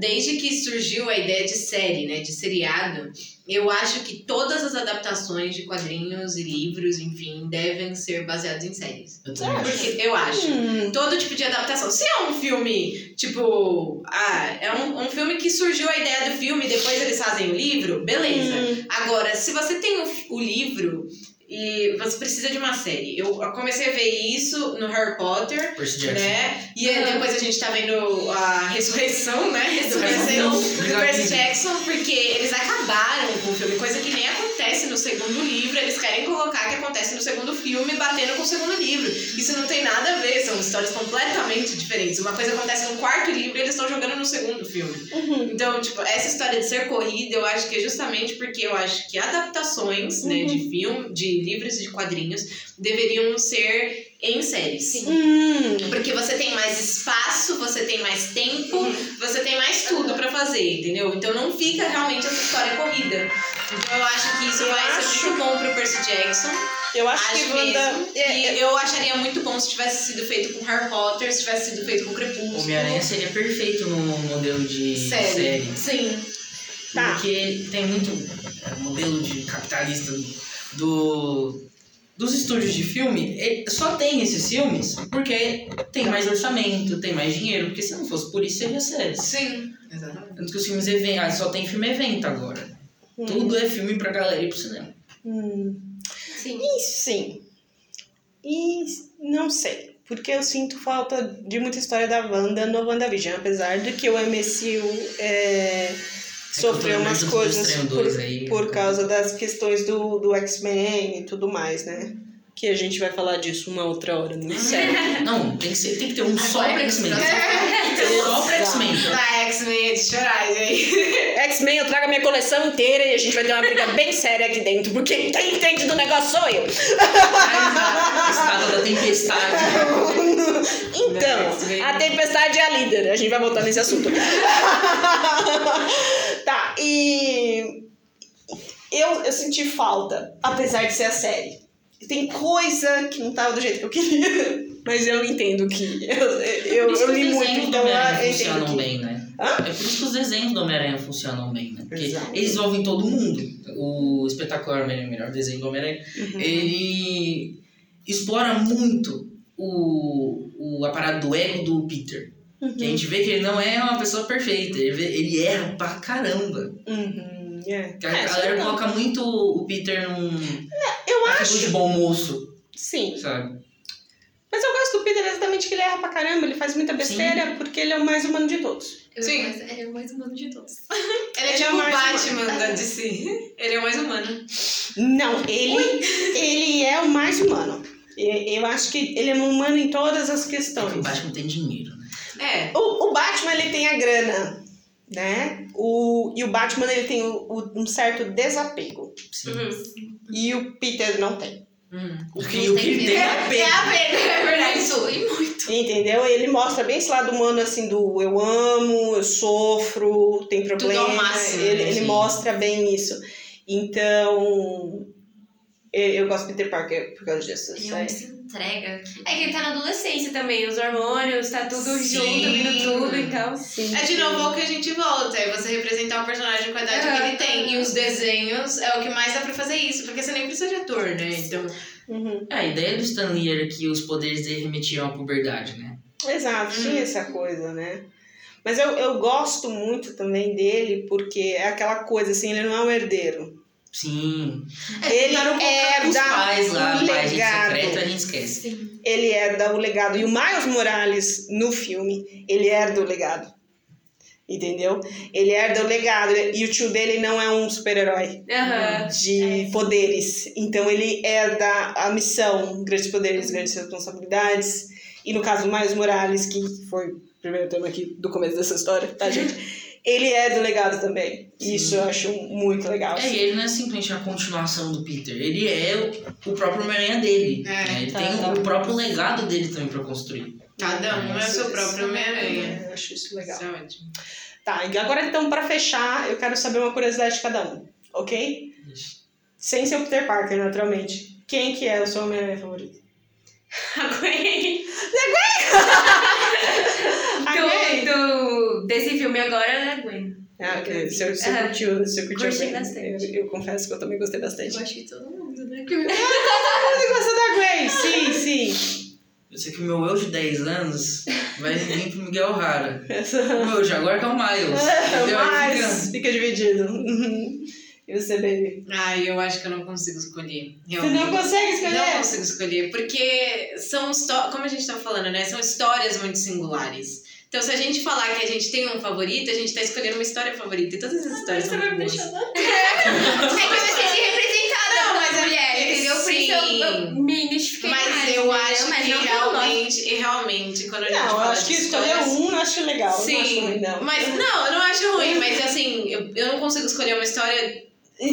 [SPEAKER 5] Desde que surgiu a ideia de série, né, de seriado, eu acho que todas as adaptações de quadrinhos e livros, enfim, devem ser baseadas em séries.
[SPEAKER 3] Eu também acho.
[SPEAKER 5] Porque eu acho.
[SPEAKER 1] Hum,
[SPEAKER 5] Todo tipo de adaptação. Se é um filme, tipo. Ah, é um, um filme que surgiu a ideia do filme e depois eles fazem o livro, beleza.
[SPEAKER 1] Hum.
[SPEAKER 5] Agora, se você tem o, o livro e você precisa de uma série. Eu comecei a ver isso no Harry Potter,
[SPEAKER 3] Percy Jackson.
[SPEAKER 5] né? E aí
[SPEAKER 1] Uhum.
[SPEAKER 5] depois a gente tá vendo a ressurreição, né?
[SPEAKER 3] Ressurreição.
[SPEAKER 5] Do Percy. Jackson, porque eles acabaram com o filme, coisa que nem acontece no segundo livro. Eles querem colocar que acontece no segundo filme, batendo com o segundo livro. Isso não tem nada a ver, são histórias completamente diferentes. Uma coisa acontece no quarto livro e eles estão jogando no segundo filme.
[SPEAKER 1] Uhum.
[SPEAKER 5] Então, tipo, essa história de ser corrida, eu acho que é justamente porque eu acho que adaptações, né, de filme, de livros e de quadrinhos deveriam ser em séries.
[SPEAKER 1] Hum.
[SPEAKER 5] Porque você tem mais espaço, você tem mais tempo, você tem mais tudo pra fazer, entendeu? Então não fica realmente essa história corrida. Então eu acho que isso
[SPEAKER 1] Eu
[SPEAKER 5] vai
[SPEAKER 1] acho-
[SPEAKER 5] ser muito bom pro Percy Jackson.
[SPEAKER 1] Eu acho,
[SPEAKER 5] Acho
[SPEAKER 1] que Wanda.
[SPEAKER 5] mesmo.
[SPEAKER 1] é-
[SPEAKER 5] E
[SPEAKER 1] é-
[SPEAKER 5] eu acharia muito bom se tivesse sido feito com Harry Potter, se tivesse sido feito com Crepúsculo.
[SPEAKER 3] Homem-Aranha seria perfeito no modelo de
[SPEAKER 5] Série.
[SPEAKER 3] série.
[SPEAKER 5] Sim.
[SPEAKER 1] Tá.
[SPEAKER 3] Porque tem muito modelo de capitalista do, dos estúdios de filme. só tem esses filmes porque tem mais orçamento, tem mais dinheiro. Porque se não fosse por isso, seria série.
[SPEAKER 5] Sim. Exatamente.
[SPEAKER 3] Tanto que os filmes evento, ah, só tem filme evento agora. Tudo é filme pra galera ir pro cinema.
[SPEAKER 1] Hum.
[SPEAKER 4] Sim.
[SPEAKER 1] E sim. E não sei. Porque eu sinto falta de muita história da Wanda no WandaVision. Apesar de que o MCU é, sofreu
[SPEAKER 3] pelo
[SPEAKER 1] umas coisas por,
[SPEAKER 3] aí,
[SPEAKER 1] por
[SPEAKER 3] então.
[SPEAKER 1] causa das questões do, do X-Men e tudo mais, né? que a gente vai falar disso uma outra hora no <laughs> sério.
[SPEAKER 3] Não, tem que, ser, tem que ter um só pra
[SPEAKER 2] é
[SPEAKER 3] X-Men.
[SPEAKER 2] frustração.
[SPEAKER 3] Tem que ter só pra X-Men.
[SPEAKER 5] Na X-Men é de chorar, gente. <laughs>
[SPEAKER 1] X-Men, eu trago a minha coleção inteira e a gente vai ter uma briga bem séria aqui dentro, porque quem entende do negócio sou eu.
[SPEAKER 3] Espada da tempestade. <laughs>
[SPEAKER 1] Então, a tempestade é a líder. A gente vai voltar nesse assunto. Tá, e. Eu, eu senti falta, apesar de ser a série. Tem coisa que não tava do jeito que eu queria. <laughs> Mas eu entendo que. Eu, eu, eu
[SPEAKER 3] que
[SPEAKER 1] li
[SPEAKER 3] os
[SPEAKER 1] muito,
[SPEAKER 3] desenhos do
[SPEAKER 1] então eu
[SPEAKER 3] Homem-Aranha
[SPEAKER 1] entendo
[SPEAKER 3] funcionam
[SPEAKER 1] que.
[SPEAKER 3] bem, né?
[SPEAKER 1] Hã?
[SPEAKER 3] É por isso que os desenhos do Homem-Aranha funcionam bem, né? Porque
[SPEAKER 1] Exato.
[SPEAKER 3] eles envolvem todo mundo. O espetacular Homem-Aranha, o melhor desenho do Homem-Aranha,
[SPEAKER 1] Uhum.
[SPEAKER 3] ele explora muito o, o aparato do ego do Peter. Que a gente vê que ele não é uma pessoa perfeita, ele, vê- ele erra pra caramba.
[SPEAKER 1] Uhum, é.
[SPEAKER 3] Que a
[SPEAKER 1] É, é
[SPEAKER 3] galera coloca muito o Peter num.
[SPEAKER 1] Eu
[SPEAKER 3] atitude
[SPEAKER 1] acho.
[SPEAKER 3] de bom moço,
[SPEAKER 1] Sim.
[SPEAKER 3] sabe?
[SPEAKER 1] Mas eu gosto do Peter exatamente que ele erra pra caramba, ele faz muita besteira porque ele é o mais humano de todos.
[SPEAKER 2] Eu-
[SPEAKER 5] Sim.
[SPEAKER 2] mas Ele é o mais humano de todos. <laughs>
[SPEAKER 5] Ele é
[SPEAKER 1] Ele é
[SPEAKER 5] tipo o
[SPEAKER 1] mais
[SPEAKER 5] Batman da DC. Ele é o mais humano.
[SPEAKER 1] Não, ele, ele é o mais humano. Eu acho que ele é humano em todas as
[SPEAKER 3] É que o
[SPEAKER 1] questões.
[SPEAKER 3] Batman tem dinheiro?
[SPEAKER 5] É.
[SPEAKER 1] O, o Batman, ele tem a grana, né? O, e o Batman, ele tem o- o- um certo desapego.
[SPEAKER 3] Sim.
[SPEAKER 4] Uhum.
[SPEAKER 1] E o Peter não tem.
[SPEAKER 5] Hum.
[SPEAKER 3] O que, o que ele tem é apego.
[SPEAKER 2] É verdade. Muito, e muito.
[SPEAKER 1] Entendeu? Ele mostra bem esse lado humano, assim, do eu amo, eu sofro, tem problema.
[SPEAKER 5] ao máximo,
[SPEAKER 1] ele
[SPEAKER 3] né?
[SPEAKER 1] ele mostra bem isso. Então, eu, gosto de Peter Parker por causa disso.
[SPEAKER 2] Ele é se entrega.
[SPEAKER 4] É que ele tá na adolescência também, os hormônios, tá tudo
[SPEAKER 5] Sim.
[SPEAKER 4] junto, vindo tudo, então.
[SPEAKER 1] Sim.
[SPEAKER 5] É de novo ao que a gente volta, é você representar o personagem com a idade que ele tem. E os desenhos é o que mais dá pra fazer isso, porque você nem precisa de ator, né? Então,
[SPEAKER 1] Uhum.
[SPEAKER 3] É, a ideia do Stan Lee era que os poderes dele remetiam à puberdade, né?
[SPEAKER 1] Exato,
[SPEAKER 5] Hum.
[SPEAKER 1] tinha essa coisa, né? Mas eu, eu gosto muito também dele porque é aquela coisa assim, ele não é um herdeiro.
[SPEAKER 3] Sim.
[SPEAKER 1] Ele
[SPEAKER 3] tentaram colocar os
[SPEAKER 1] herda
[SPEAKER 3] pais lá,
[SPEAKER 1] o legado.
[SPEAKER 3] secreta, a gente esquece.
[SPEAKER 2] Sim.
[SPEAKER 1] Ele herda o legado. E o Miles Morales, no filme, ele herda o legado. Entendeu? Ele herda o legado. E o tio dele não é um super-herói
[SPEAKER 4] Aham.
[SPEAKER 1] de poderes. Então ele herda a missão, grandes poderes, grandes responsabilidades. E no caso do Miles Morales, que foi o primeiro tema aqui do começo dessa história, tá, gente? <laughs> Ele herda o legado também.
[SPEAKER 3] Sim.
[SPEAKER 1] Isso eu acho muito legal.
[SPEAKER 3] É, e ele não é simplesmente a continuação do Peter, ele é o, o próprio Homem-Aranha dele.
[SPEAKER 5] É,
[SPEAKER 3] né? Ele
[SPEAKER 1] tá,
[SPEAKER 3] tem
[SPEAKER 1] tá.
[SPEAKER 3] o próprio legado dele também pra construir.
[SPEAKER 5] cada um é o seu próprio Homem-Aranha.
[SPEAKER 1] É, eu acho isso legal.
[SPEAKER 5] Isso é ótimo.
[SPEAKER 1] Tá, e agora então, pra fechar, eu quero saber uma curiosidade de cada um, ok? Sem ser o Peter Parker, naturalmente. Quem que é o seu Homem-Aranha favorito?
[SPEAKER 4] A Gwen.
[SPEAKER 1] A Gwen?
[SPEAKER 4] Do, do, desse filme agora é a Gwen.
[SPEAKER 1] Ah, ok. Você, você
[SPEAKER 4] Ah,
[SPEAKER 1] curtiu, você curtiu a
[SPEAKER 4] curti
[SPEAKER 1] Gwen.
[SPEAKER 4] bastante.
[SPEAKER 1] Eu, eu confesso que eu também gostei bastante.
[SPEAKER 2] Eu acho que todo mundo, né? <laughs>
[SPEAKER 1] Você gosta da Gwen? Sim, sim.
[SPEAKER 3] Eu sei que o meu eu de 10 anos vai vir pro Miguel.
[SPEAKER 1] Essa... <laughs>
[SPEAKER 3] O meu de agora que é o Miles. entendeu? Aí fica-
[SPEAKER 1] dividido. E você, baby?
[SPEAKER 5] Ai, eu acho que eu não consigo escolher.
[SPEAKER 1] Você
[SPEAKER 5] Realmente.
[SPEAKER 1] não consegue escolher?
[SPEAKER 5] Não consigo escolher, porque são histó- como a gente tava falando, né? São histórias muito singulares. Então, se a gente falar que a gente tem um favorito, a gente tá escolhendo uma história favorita. E todas as histórias são muito boas. <laughs>
[SPEAKER 4] É que eu me senti representada
[SPEAKER 5] Não, mas
[SPEAKER 4] mulher, entendeu? Por isso eu,
[SPEAKER 5] sim.
[SPEAKER 4] eu me identifiquei mais,
[SPEAKER 5] Mas eu
[SPEAKER 4] entendeu?
[SPEAKER 5] acho
[SPEAKER 4] Mas
[SPEAKER 5] que
[SPEAKER 4] eu
[SPEAKER 5] realmente, e realmente, quando a gente
[SPEAKER 1] Não, eu
[SPEAKER 5] fala
[SPEAKER 1] acho que escolher
[SPEAKER 5] histórias...
[SPEAKER 1] um eu acho legal. não acho
[SPEAKER 5] Sim,
[SPEAKER 1] ruim, não.
[SPEAKER 5] mas não, eu não acho ruim, mas assim, eu, eu não consigo escolher uma história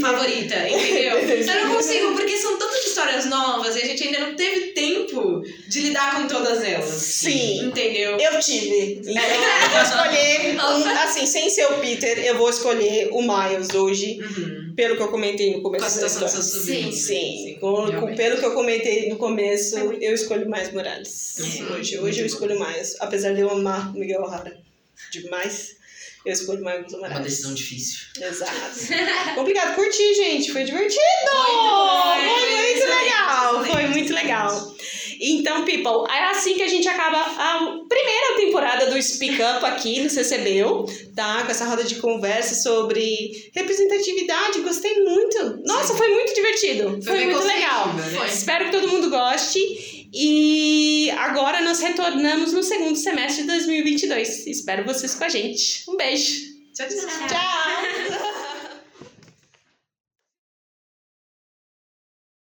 [SPEAKER 5] favorita, entendeu? <laughs> Eu não consigo, porque são tantas histórias novas e a gente ainda não teve tempo de lidar com todas elas.
[SPEAKER 1] Sim.
[SPEAKER 5] Entendeu?
[SPEAKER 1] Eu tive. Então eu vou <laughs> escolher, um, assim, sem ser o Peter, eu vou escolher o Miles hoje,
[SPEAKER 5] Uhum.
[SPEAKER 1] pelo que eu comentei no
[SPEAKER 5] Com a
[SPEAKER 1] começo da
[SPEAKER 5] situação dos
[SPEAKER 1] história.
[SPEAKER 5] seus sobrinhos.
[SPEAKER 1] Sim, com, com- pelo que eu comentei no começo, eu escolho mais Morales.
[SPEAKER 5] Sim.
[SPEAKER 1] Hoje, hoje eu escolho mais. Apesar de eu amar o Miguel O'Hara demais, eu escolho mais o
[SPEAKER 3] É uma decisão difícil.
[SPEAKER 1] Exato. <laughs> Complicado. Curti, gente. Foi divertido.
[SPEAKER 5] bom,
[SPEAKER 1] Foi muito legal. Foi muito legal. Então, people, é assim que a gente acaba a primeira temporada do Speak Up aqui no CCBU, tá? Com essa roda de conversa sobre representatividade. Gostei muito. Nossa, foi muito divertido. Foi,
[SPEAKER 5] bem
[SPEAKER 1] muito legal.
[SPEAKER 5] né?
[SPEAKER 1] Espero que todo mundo goste. E agora nós retornamos no segundo semestre de 2022. Espero vocês com a gente. Um beijo.
[SPEAKER 5] Tchau, tchau.
[SPEAKER 1] Tchau.